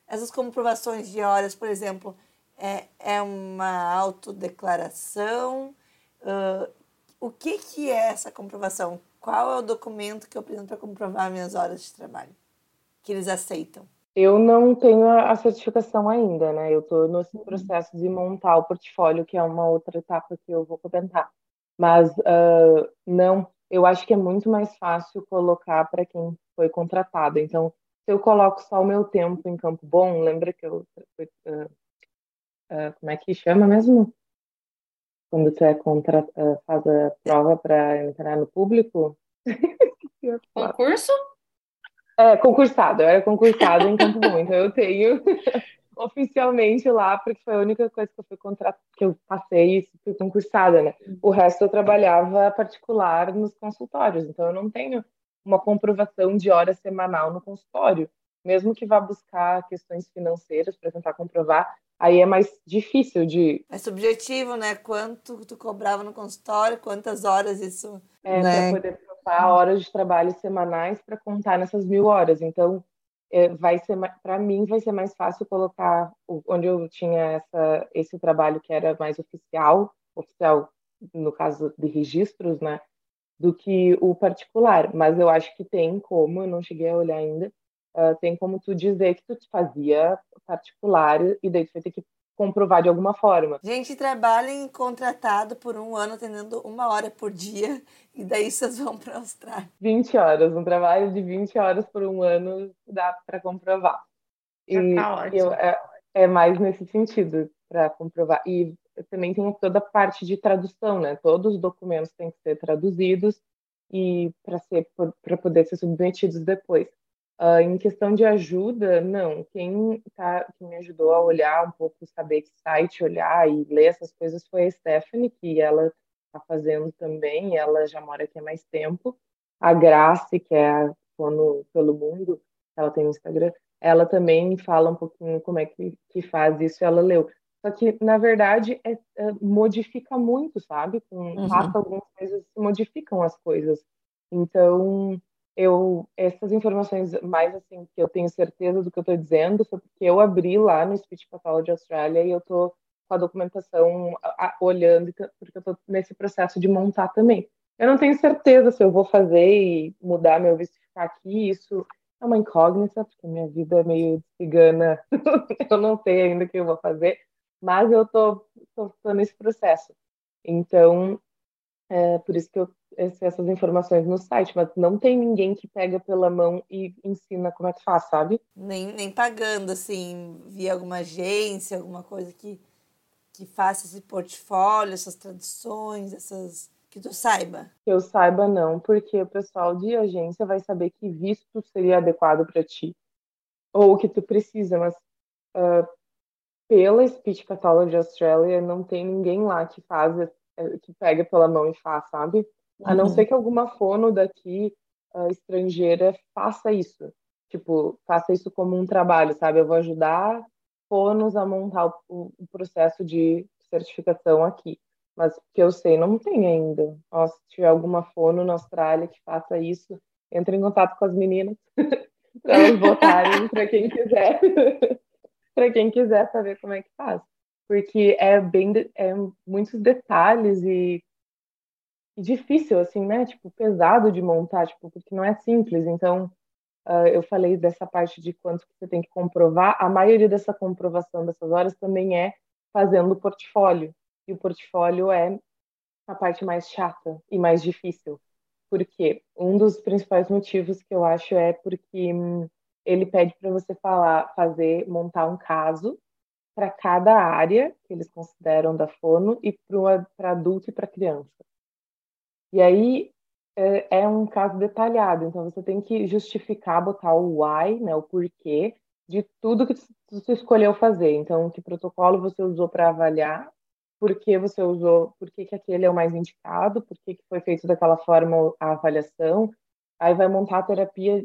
B: Essas comprovações de horas, por exemplo, é, é uma autodeclaração? Uh, o que, que é essa comprovação? Qual é o documento que eu preciso para comprovar minhas horas de trabalho? Que eles aceitam?
C: Eu não tenho a certificação ainda, né? Eu estou nesse uhum. processo de montar o portfólio, que é uma outra etapa que eu vou comentar. Mas uh, não, eu acho que é muito mais fácil colocar para quem foi contratado. Então, se eu coloco só o meu tempo em Campo Bom, lembra que eu. Uh, uh, como é que chama mesmo? Quando você é contra, eh, faz a prova para entrar no público.
A: Concurso?
C: É, concursado. Eu era concursado em Campo Bom, então eu tenho oficialmente lá, porque foi a única coisa que eu fui contra... que eu passei e fui concursada, né? O resto eu trabalhava particular nos consultórios, então eu não tenho uma comprovação de hora semanal no consultório. Mesmo que vá buscar questões financeiras para tentar comprovar, aí é mais difícil de.
B: É subjetivo, né? Quanto tu cobrava no consultório, quantas horas isso.
C: É, né? para poder provar horas de trabalho semanais para contar nessas mil horas. Então, é, vai ser para mim vai ser mais fácil colocar onde eu tinha essa esse trabalho que era mais oficial, oficial no caso de registros, né? Do que o particular, mas eu acho que tem como, eu não cheguei a olhar ainda, uh, tem como tu dizer que tu fazia particular e daí tu vai ter que comprovar de alguma forma.
B: Gente, trabalhem contratado por um ano atendendo uma hora por dia e daí vocês vão para a Austrália.
C: 20 horas, um trabalho de 20 horas por um ano dá para comprovar. E tá eu, é, é mais nesse sentido para comprovar. E também tem toda a parte de tradução, né? Todos os documentos têm que ser traduzidos e para ser para poder ser submetidos depois. Uh, em questão de ajuda, não. Quem, tá, quem me ajudou a olhar um pouco, saber que site olhar e ler essas coisas foi a Stephanie, que ela está fazendo também, ela já mora aqui há mais tempo. A Grace, que é a Fono pelo Mundo, ela tem um Instagram, ela também fala um pouquinho como é que, que faz isso, ela leu. Só que, na verdade, é, é, modifica muito, sabe? Com uhum. algumas coisas, modificam as coisas. Então, eu essas informações mais assim que eu tenho certeza do que eu estou dizendo foi porque eu abri lá no Speech Pathology Australia e eu estou com a documentação a, olhando porque eu estou nesse processo de montar também. Eu não tenho certeza se eu vou fazer e mudar meu visto ficar aqui. Isso é uma incógnita porque minha vida é meio cigana. eu não sei ainda o que eu vou fazer, mas eu tô nesse processo. Então, é por isso que eu essas informações no site, mas não tem ninguém que pega pela mão e ensina como é que faz, sabe?
B: Nem, nem pagando, assim, via alguma agência, alguma coisa que, que faça esse portfólio, essas traduções, essas. Que tu saiba.
C: Que eu saiba, não, porque o pessoal de agência vai saber que visto seria adequado para ti. Ou o que tu precisa, mas uh, pela Speech Pathology Australia não tem ninguém lá que faz, eh, que pega pela mão e faz, sabe? A não uhum. ser que alguma fono daqui uh, estrangeira faça isso. Tipo, faça isso como um trabalho, sabe? Eu vou ajudar fonos a montar o, o processo de certificação aqui. Mas que eu sei, não tem ainda. Ó, se tiver alguma fono na Austrália que faça isso, entre em contato com as meninas para elas votarem para quem quiser. para quem quiser saber como é que faz. Porque é bem é muitos detalhes e difícil, assim, né? Tipo, pesado de montar, tipo, porque não é simples. Então, uh, eu falei dessa parte de quanto você tem que comprovar. A maioria dessa comprovação dessas horas também é fazendo o portfólio. E o portfólio é a parte mais chata e mais difícil. Porque um dos principais motivos que eu acho é porque hum, ele pede para você falar, fazer, montar um caso para cada área que eles consideram da fono e para adulto e para criança. E aí é, é, um caso detalhado, então você tem que justificar, botar o why, né, o porquê de tudo que você escolheu fazer. Então, que protocolo você usou para avaliar, por que você usou, por que, que aquele é o mais indicado, por que, que foi feito daquela forma a avaliação. Aí vai montar a terapia,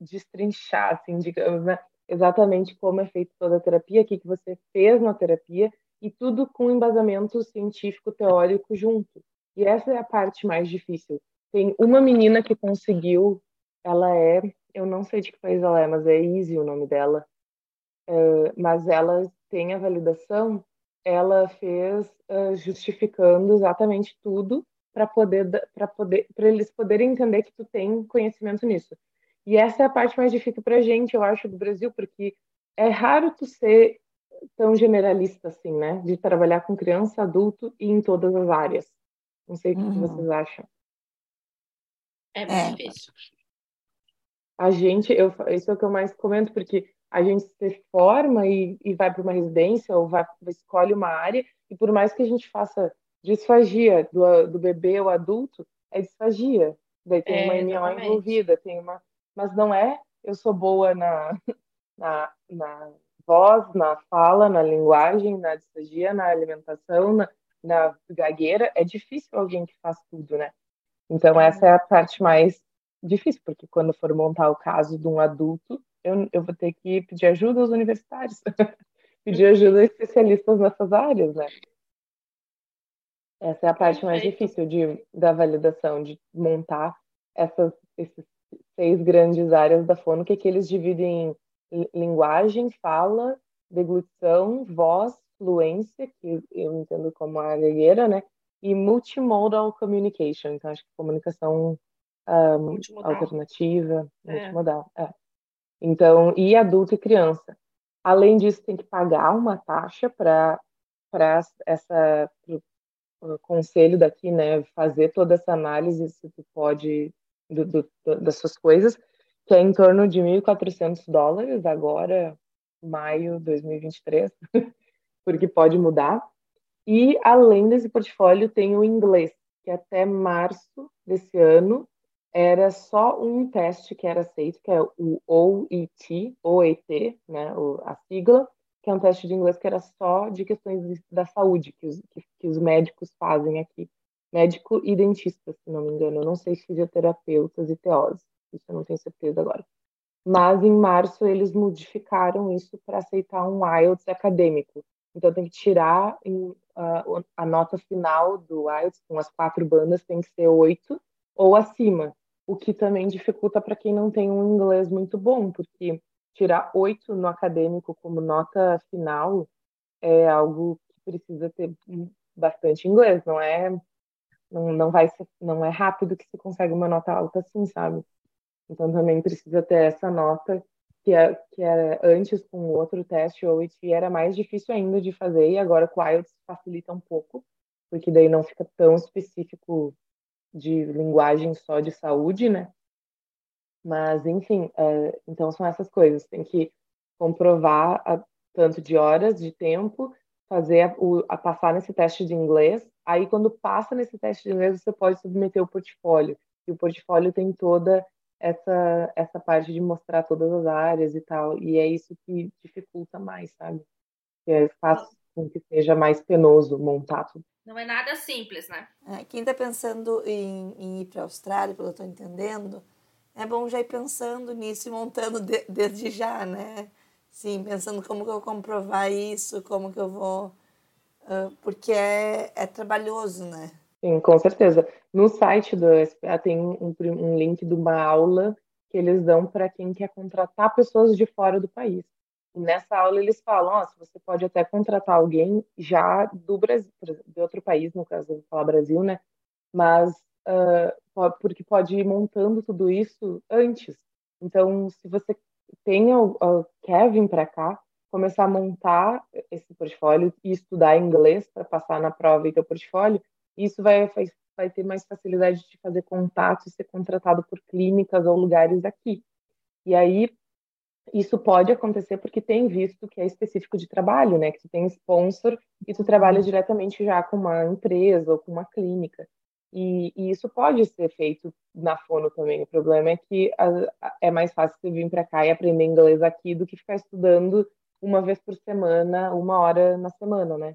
C: destrinchar, assim, digamos, né? exatamente como é feita toda a terapia, o que, que você fez na terapia, e tudo com embasamento científico teórico junto. E essa é a parte mais difícil. Tem uma menina que conseguiu, ela é, eu não sei de que país ela é, mas é Easy o nome dela. Uh, mas ela tem a validação, ela fez uh, justificando exatamente tudo para poder para poder para eles poderem entender que tu tem conhecimento nisso. E essa é a parte mais difícil para a gente, eu acho, do Brasil, porque é raro tu ser tão generalista assim, né? De trabalhar com criança, adulto e em todas as áreas. Não sei o que, uhum. vocês acham.
A: É muito é. difícil.
C: A gente, eu, isso é o que eu mais comento, porque a gente se forma e, e vai para uma residência ou vai, escolhe uma área, e por mais que a gente faça disfagia do, do bebê ou adulto, é disfagia. Daí tem é, uma MO envolvida, tem uma. Mas não é eu sou boa na, na, na voz, na fala, na linguagem, na disfagia, na alimentação, na, na gagueira, é difícil alguém que faz tudo, né? Então, essa é a parte mais difícil, porque quando for montar o caso de um adulto, eu, eu vou ter que pedir ajuda aos universitários, pedir ajuda a especialistas nessas áreas, né? Essa é a parte mais difícil de, da validação, de montar essas, esses seis grandes áreas da fono, que, é que eles dividem em linguagem, fala, deglutição, voz fluência, que eu entendo como a gagueira, né? E multimodal communication, então acho que comunicação um, alternativa, é. multimodal. É. Então, e adulto e criança. Além disso, tem que pagar uma taxa para essa pro conselho daqui, né, fazer toda essa análise se tu pode do, do, das suas coisas, que é em torno de 1.400 dólares agora, maio de 2023. porque pode mudar. E além desse portfólio, tem o inglês, que até março desse ano era só um teste que era aceito, que é o OET, OET, né, a sigla, que é um teste de inglês que era só de questões da saúde que os, que, que os médicos fazem aqui. Médico e dentista, se não me engano. Eu não sei fisioterapeutas e teóricos, isso eu não tenho certeza agora. Mas em março eles modificaram isso para aceitar um IELTS acadêmico, então tem que tirar em, uh, a nota final do IELTS com as quatro bandas tem que ser oito ou acima, o que também dificulta para quem não tem um inglês muito bom, porque tirar oito no acadêmico como nota final é algo que precisa ter bastante inglês, não é não, não vai ser, não é rápido que se consegue uma nota alta assim, sabe? Então também precisa ter essa nota que, é, que era é antes com outro teste, OIT, era mais difícil ainda de fazer, e agora com o IELTS facilita um pouco, porque daí não fica tão específico de linguagem só de saúde, né? Mas, enfim, é, então são essas coisas. Tem que comprovar a, tanto de horas, de tempo, fazer a, o, a passar nesse teste de inglês. Aí, quando passa nesse teste de inglês, você pode submeter o portfólio. E o portfólio tem toda essa essa parte de mostrar todas as áreas e tal. E é isso que dificulta mais, sabe? Que é, faz com que seja mais penoso montar tudo.
A: Não é nada simples, né?
B: É, quem está pensando em, em ir para a Austrália, pelo que eu estou entendendo, é bom já ir pensando nisso e montando de, desde já, né? Sim, pensando como que eu vou comprovar isso, como que eu vou... Uh, porque é, é trabalhoso, né?
C: Sim, com certeza. No site do SPA tem um, um link de uma aula que eles dão para quem quer contratar pessoas de fora do país. E nessa aula eles falam, oh, você pode até contratar alguém já do Brasil, de outro país, no caso eu vou falar Brasil, né? mas uh, porque pode ir montando tudo isso antes. Então, se você tem, quer vir para cá, começar a montar esse portfólio e estudar inglês para passar na prova e ter o portfólio, isso vai, vai, ter mais facilidade de fazer contato e ser contratado por clínicas ou lugares aqui. E aí, isso pode acontecer porque tem visto que é específico de trabalho, né? Que tu tem sponsor e tu trabalha diretamente já com uma empresa ou com uma clínica. E, e isso pode ser feito na fono também. O problema é que a, a, é mais fácil você vir para cá e aprender inglês aqui do que ficar estudando uma vez por semana, uma hora na semana, né?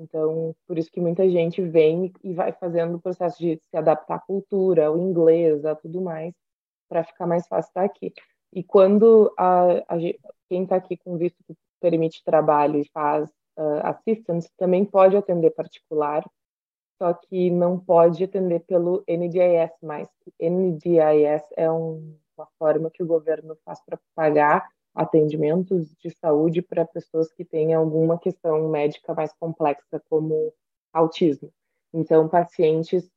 C: Então, por isso que muita gente vem e vai fazendo o processo de se adaptar à cultura, ao inglês, a tudo mais, para ficar mais fácil estar aqui. E quando a, a quem está aqui com visto que permite trabalho e faz uh, assistance, também pode atender particular, só que não pode atender pelo NDIS mais. NDIS é um, uma forma que o governo faz para pagar atendimentos de saúde para pessoas que têm alguma questão médica mais complexa, como autismo. Então, pacientes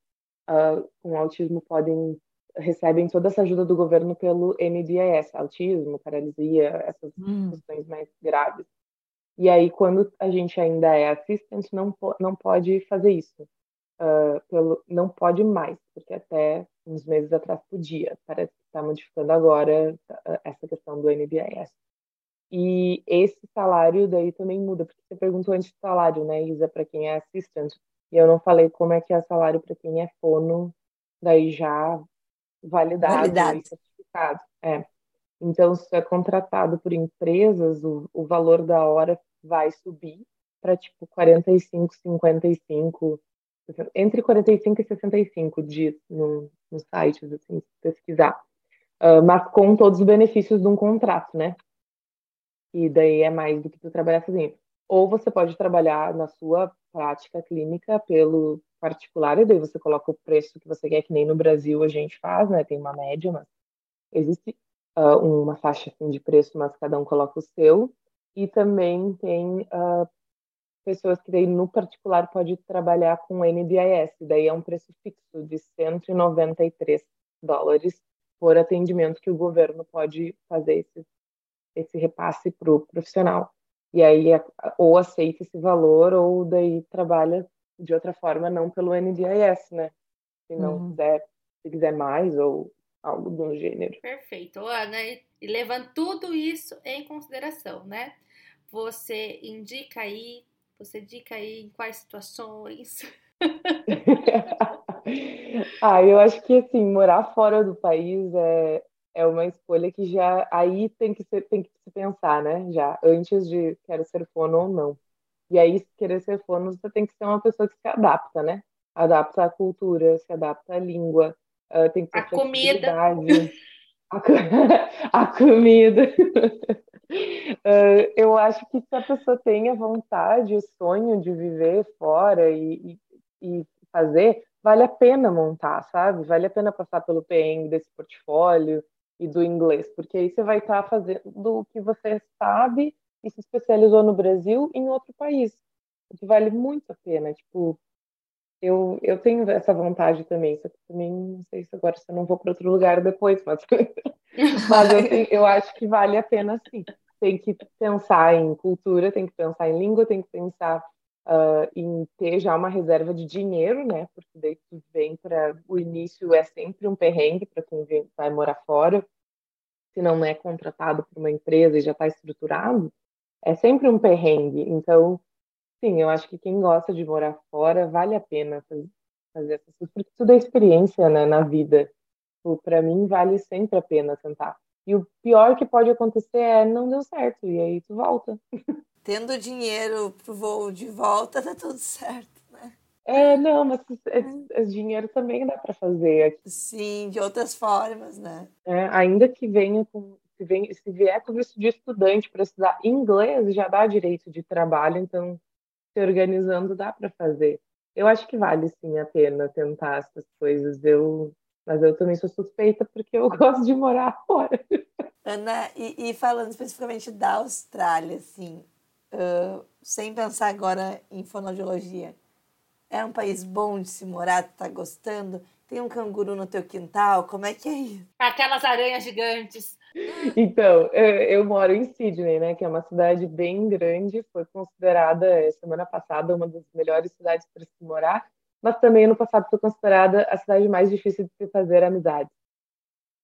C: uh, com autismo podem recebem toda essa ajuda do governo pelo NDIS, autismo, paralisia, essas hum. questões mais graves. E aí, quando a gente ainda é assistente, não, não pode fazer isso. Uh, pelo, não pode mais, porque até uns meses atrás podia. Parece que está modificando agora uh, essa questão do NDIS. E esse salário daí também muda, porque você perguntou antes do salário, né, Isa, para quem é assistente. E eu não falei como é que é salário para quem é fono, daí já validado, validado. e certificado. É. Então, se é contratado por empresas, o, o valor da hora vai subir para tipo 45, 55, entre 45 e 65 dias no, no site, assim, pesquisar. Uh, mas com todos os benefícios de um contrato, né? E daí é mais do que tu trabalhar sozinho. Ou você pode trabalhar na sua prática clínica pelo particular, e daí você coloca o preço que você quer, que nem no Brasil a gente faz, né? Tem uma média, mas existe uh, uma faixa assim, de preço, mas cada um coloca o seu. E também tem uh, pessoas que daí no particular pode trabalhar com NDIS, daí é um preço fixo de 193 dólares por atendimento que o governo pode fazer esse, esse repasse para o profissional. E aí ou aceita esse valor ou daí trabalha de outra forma, não pelo NDIS, né? Se não uhum. quiser, se quiser mais ou algo do gênero.
A: Perfeito, Ana. E levando tudo isso em consideração, né? Você indica aí, você indica aí em quais situações?
C: ah, eu acho que assim, morar fora do país é, é uma escolha que já aí tem que ser, tem que se pensar, né? Já antes de quero ser fono ou não. E aí, querer ser fono, você tem que ser uma pessoa que se adapta, né? Adapta à cultura, se adapta à língua, uh, tem que ter a comida. A, comida. uh, eu acho que se a pessoa tem a vontade, o sonho de viver fora e, e, e fazer, vale a pena montar, sabe? Vale a pena passar pelo PN desse portfólio e do inglês, porque aí você vai estar tá fazendo o que você sabe e se especializou no Brasil em outro país, o que vale muito a pena. Tipo, eu, eu tenho essa vontade também, só que também não sei se agora se eu não vou para outro lugar depois, mas, mas eu, eu acho que vale a pena sim. Tem que pensar em cultura, tem que pensar em língua, tem que pensar uh, em ter já uma reserva de dinheiro, né? Porque daí tu vem para o início é sempre um perrengue para quem vem, vai morar fora, se não é contratado por uma empresa e já está estruturado é sempre um perrengue. Então, sim, eu acho que quem gosta de morar fora vale a pena fazer essas coisas, porque tudo é experiência né, na vida. Para mim, vale sempre a pena tentar. E o pior que pode acontecer é não deu certo, e aí tu volta.
B: Tendo dinheiro pro voo de volta, tá tudo certo, né?
C: É, não, mas dinheiro também dá para fazer aqui.
B: Sim, de outras formas, né?
C: É, ainda que venha com se, vem, se vier com visto de estudante para estudar inglês, já dá direito de trabalho, então se organizando dá para fazer. Eu acho que vale sim a pena tentar essas coisas. Eu, mas eu também sou suspeita porque eu gosto de morar fora.
B: Ana, e, e falando especificamente da Austrália, assim, uh, sem pensar agora em fonoaudiologia, É um país bom de se morar, tu tá gostando? Tem um canguru no teu quintal? Como é que é isso?
A: Aquelas aranhas gigantes.
C: Então, eu moro em Sydney, né, que é uma cidade bem grande, foi considerada eh, semana passada uma das melhores cidades para se morar, mas também no passado foi considerada a cidade mais difícil de se fazer amizade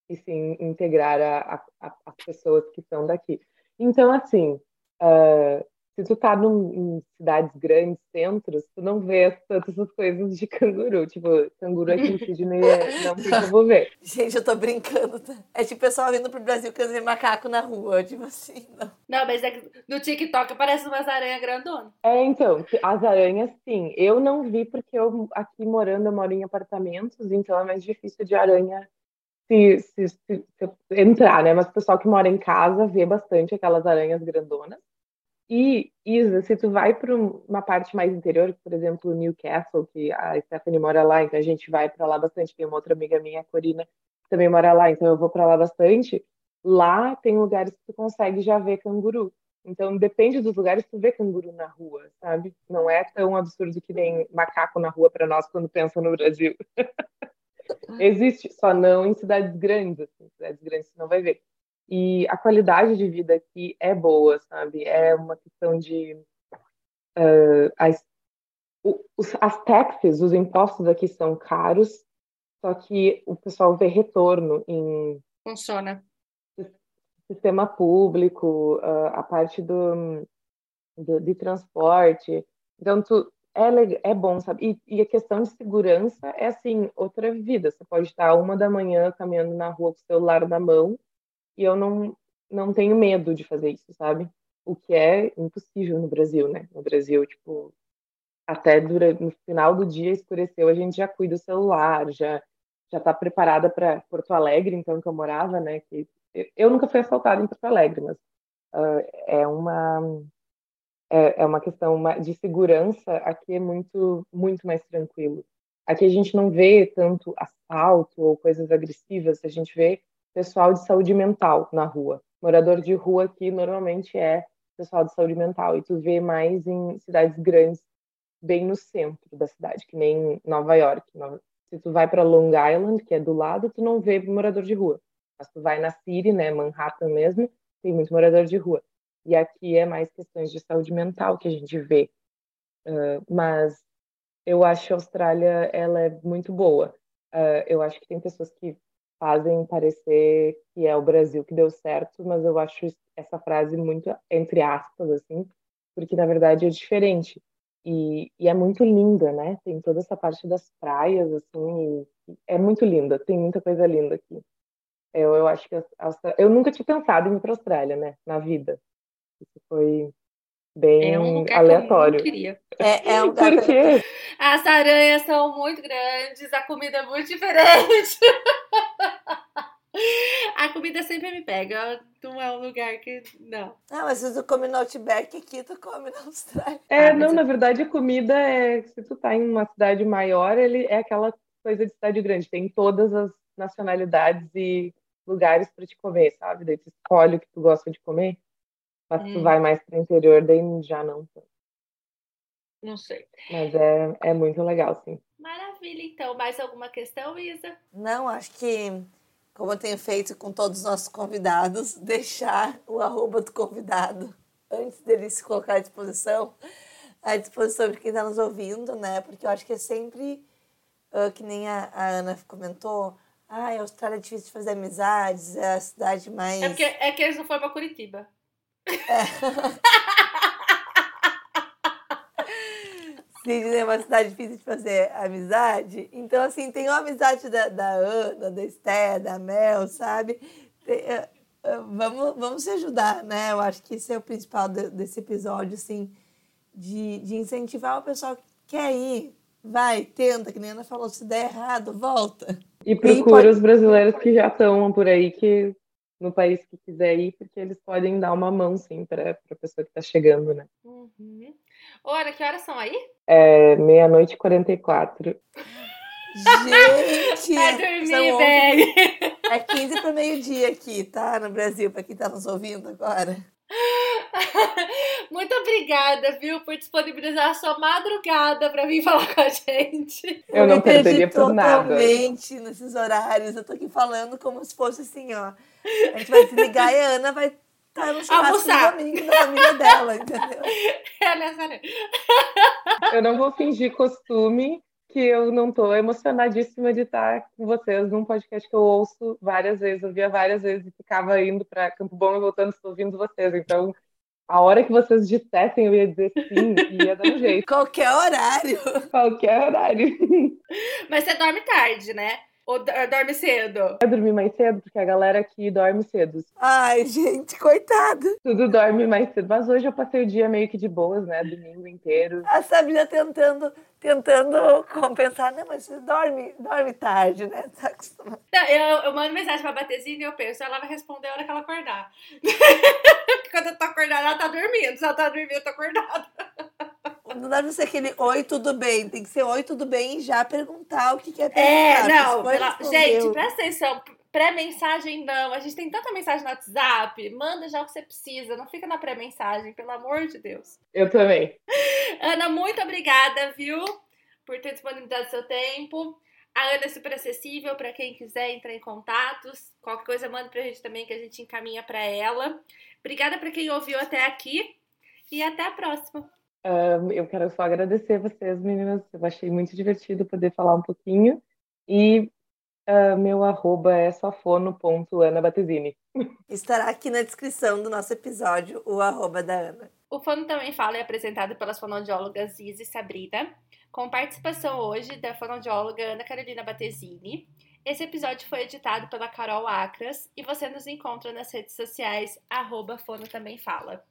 C: e se integrar a, a, a, as pessoas que são daqui. Então, assim, uh, se tu tá num, em cidades grandes, centros, tu não vê tantas coisas de canguru. Tipo, canguru aqui em Sydney é, não tem como ver.
B: Gente, eu tô brincando. Tá? É tipo pessoal vindo pro Brasil vê macaco na rua, tipo assim, não.
A: Não, mas é no TikTok parece umas aranhas grandonas.
C: É, então, as aranhas, sim. Eu não vi porque eu aqui morando, eu moro em apartamentos, então é mais difícil de aranha se, se, se, se, entrar, né? Mas o pessoal que mora em casa vê bastante aquelas aranhas grandonas. E, Isa, se tu vai para uma parte mais interior, por exemplo, Newcastle, que a Stephanie mora lá, então a gente vai para lá bastante. Tem uma outra amiga minha, a Corina, que também mora lá, então eu vou para lá bastante. Lá tem lugares que tu consegue já ver canguru. Então, depende dos lugares, tu vê canguru na rua, sabe? Não é tão absurdo que nem macaco na rua para nós quando pensam no Brasil. Existe, só não em cidades grandes, assim, cidades grandes você não vai ver. E a qualidade de vida aqui é boa, sabe? É uma questão de uh, as, os, as taxas, os impostos aqui são caros, só que o pessoal vê retorno em
A: funciona
C: sistema público, uh, a parte do, do de transporte. Então tu é, é bom, sabe? E, e, a questão de segurança é assim, outra vida. Você pode estar uma da manhã caminhando na rua com o celular na mão e eu não, não tenho medo de fazer isso, sabe? O que é impossível no Brasil, né? No Brasil, tipo, até durante, no final do dia escureceu, a gente já cuida do celular, já já está preparada para Porto Alegre, então que eu morava, né? Que eu nunca fui assaltada em Porto Alegre, mas uh, é uma é, é uma questão de segurança, aqui é muito, muito mais tranquilo. Aqui a gente não vê tanto assalto ou coisas agressivas, a gente vê pessoal de saúde mental na rua. Morador de rua aqui normalmente é pessoal de saúde mental, e tu vê mais em cidades grandes, bem no centro da cidade, que nem Nova York. Se tu vai para Long Island, que é do lado, tu não vê morador de rua. Mas tu vai na City, né, Manhattan mesmo, tem muito morador de rua. E aqui é mais questões de saúde mental que a gente vê. Uh, mas eu acho que a Austrália ela é muito boa. Uh, eu acho que tem pessoas que fazem parecer que é o Brasil que deu certo, mas eu acho essa frase muito entre aspas assim, porque na verdade é diferente. E, e é muito linda, né? Tem toda essa parte das praias assim, é muito linda. Tem muita coisa linda aqui. Eu, eu acho que a eu nunca tinha pensado em ir para a Austrália, né? Na vida. Isso foi bem é um aleatório.
A: Que eu queria.
B: É, é um
C: lugar Por quê?
A: As aranhas são muito grandes, a comida é muito diferente. A comida sempre me pega. Não é um lugar que. Não.
B: Não, mas se tu come no Outback aqui, tu come na Austrália.
C: É, ah, não, na verdade, a comida é. Se tu tá em uma cidade maior, ele é aquela coisa de cidade grande. Tem todas as nacionalidades e lugares para te comer, sabe? Daí tu escolhe o que tu gosta de comer. Mas hum. tu vai mais para o interior, daí já não.
A: Não sei.
C: Mas é, é muito legal, sim.
A: Maravilha, então. Mais alguma questão, Isa?
B: Não, acho que, como eu tenho feito com todos os nossos convidados, deixar o arroba do convidado antes dele se colocar à disposição, à disposição de quem está nos ouvindo, né? Porque eu acho que é sempre, uh, que nem a, a Ana comentou, ah, a Austrália é difícil de fazer amizades, é a cidade mais.
A: É, porque, é que eles não foram para Curitiba. É.
B: Sydney é uma cidade difícil de fazer amizade. Então, assim, tem uma amizade da, da Ana, da Esther, da Mel, sabe? Tem, uh, uh, vamos, vamos se ajudar, né? Eu acho que esse é o principal de, desse episódio, assim, de, de incentivar o pessoal que quer ir. Vai, tenta, que nem a Ana falou, se der errado, volta.
C: E procura pode... os brasileiros que já estão por aí, que no país que quiser ir, porque eles podem dar uma mão, sim, para a pessoa que está chegando, né?
A: Uhum. Ora, que horas são aí?
C: É meia-noite e 44.
B: Gente!
A: Vai dormir, velho!
B: É 15 para meio-dia aqui, tá? No Brasil, para quem está nos ouvindo agora.
A: Muito obrigada, viu, por disponibilizar a sua madrugada para vir falar com a gente.
C: Eu não perderia por nada.
B: Totalmente nesses horários. Eu tô aqui falando como se fosse assim, ó. A gente vai se ligar e a Ana vai estar tá no churrasco do domingo da família dela, entendeu?
A: É nessa
C: Eu não vou fingir costume que eu não tô emocionadíssima de estar com vocês num podcast que eu ouço várias vezes, eu via várias vezes e ficava indo para Campo Bom e voltando, estou ouvindo vocês. Então, a hora que vocês dissessem, eu ia dizer sim e ia dar um jeito.
B: Qualquer horário.
C: Qualquer horário.
A: Mas você dorme tarde, né? Ou dorme cedo?
C: Eu dormi mais cedo, porque a galera aqui dorme cedo.
B: Ai, gente, coitada.
C: Tudo dorme mais cedo. Mas hoje eu passei o dia meio que de boas, né? Domingo inteiro.
B: A Sabrina tentando, tentando compensar. Não, mas você dorme, dorme tarde, né? Tá acostumado.
A: Não, eu, eu mando mensagem pra Batezinha e eu penso, ela vai responder a hora que ela acordar. Quando eu tô acordada, ela tá dormindo. Se ela tá dormindo, eu tô acordada.
B: Não dá pra ser aquele oi, tudo bem. Tem que ser oi, tudo bem e já perguntar o que quer
A: perguntar. É, não. Pela... Gente, presta atenção. Pré-mensagem não. A gente tem tanta mensagem no WhatsApp. Manda já o que você precisa. Não fica na pré-mensagem, pelo amor de Deus.
C: Eu também.
A: Ana, muito obrigada, viu? Por ter disponibilizado seu tempo. A Ana é super acessível para quem quiser entrar em contatos. Qualquer coisa, manda pra gente também que a gente encaminha para ela. Obrigada para quem ouviu até aqui e até a próxima.
C: Uh, eu quero só agradecer vocês, meninas. Eu achei muito divertido poder falar um pouquinho. E uh, meu arroba é sofono.anabatesini.
B: Estará aqui na descrição do nosso episódio o arroba da Ana.
A: O Fono Também Fala é apresentado pelas fonoaudiólogas Isa e Sabrina, com participação hoje da fonoaudióloga Ana Carolina Batesini. Esse episódio foi editado pela Carol Acras e você nos encontra nas redes sociais, arroba Fono Também Fala.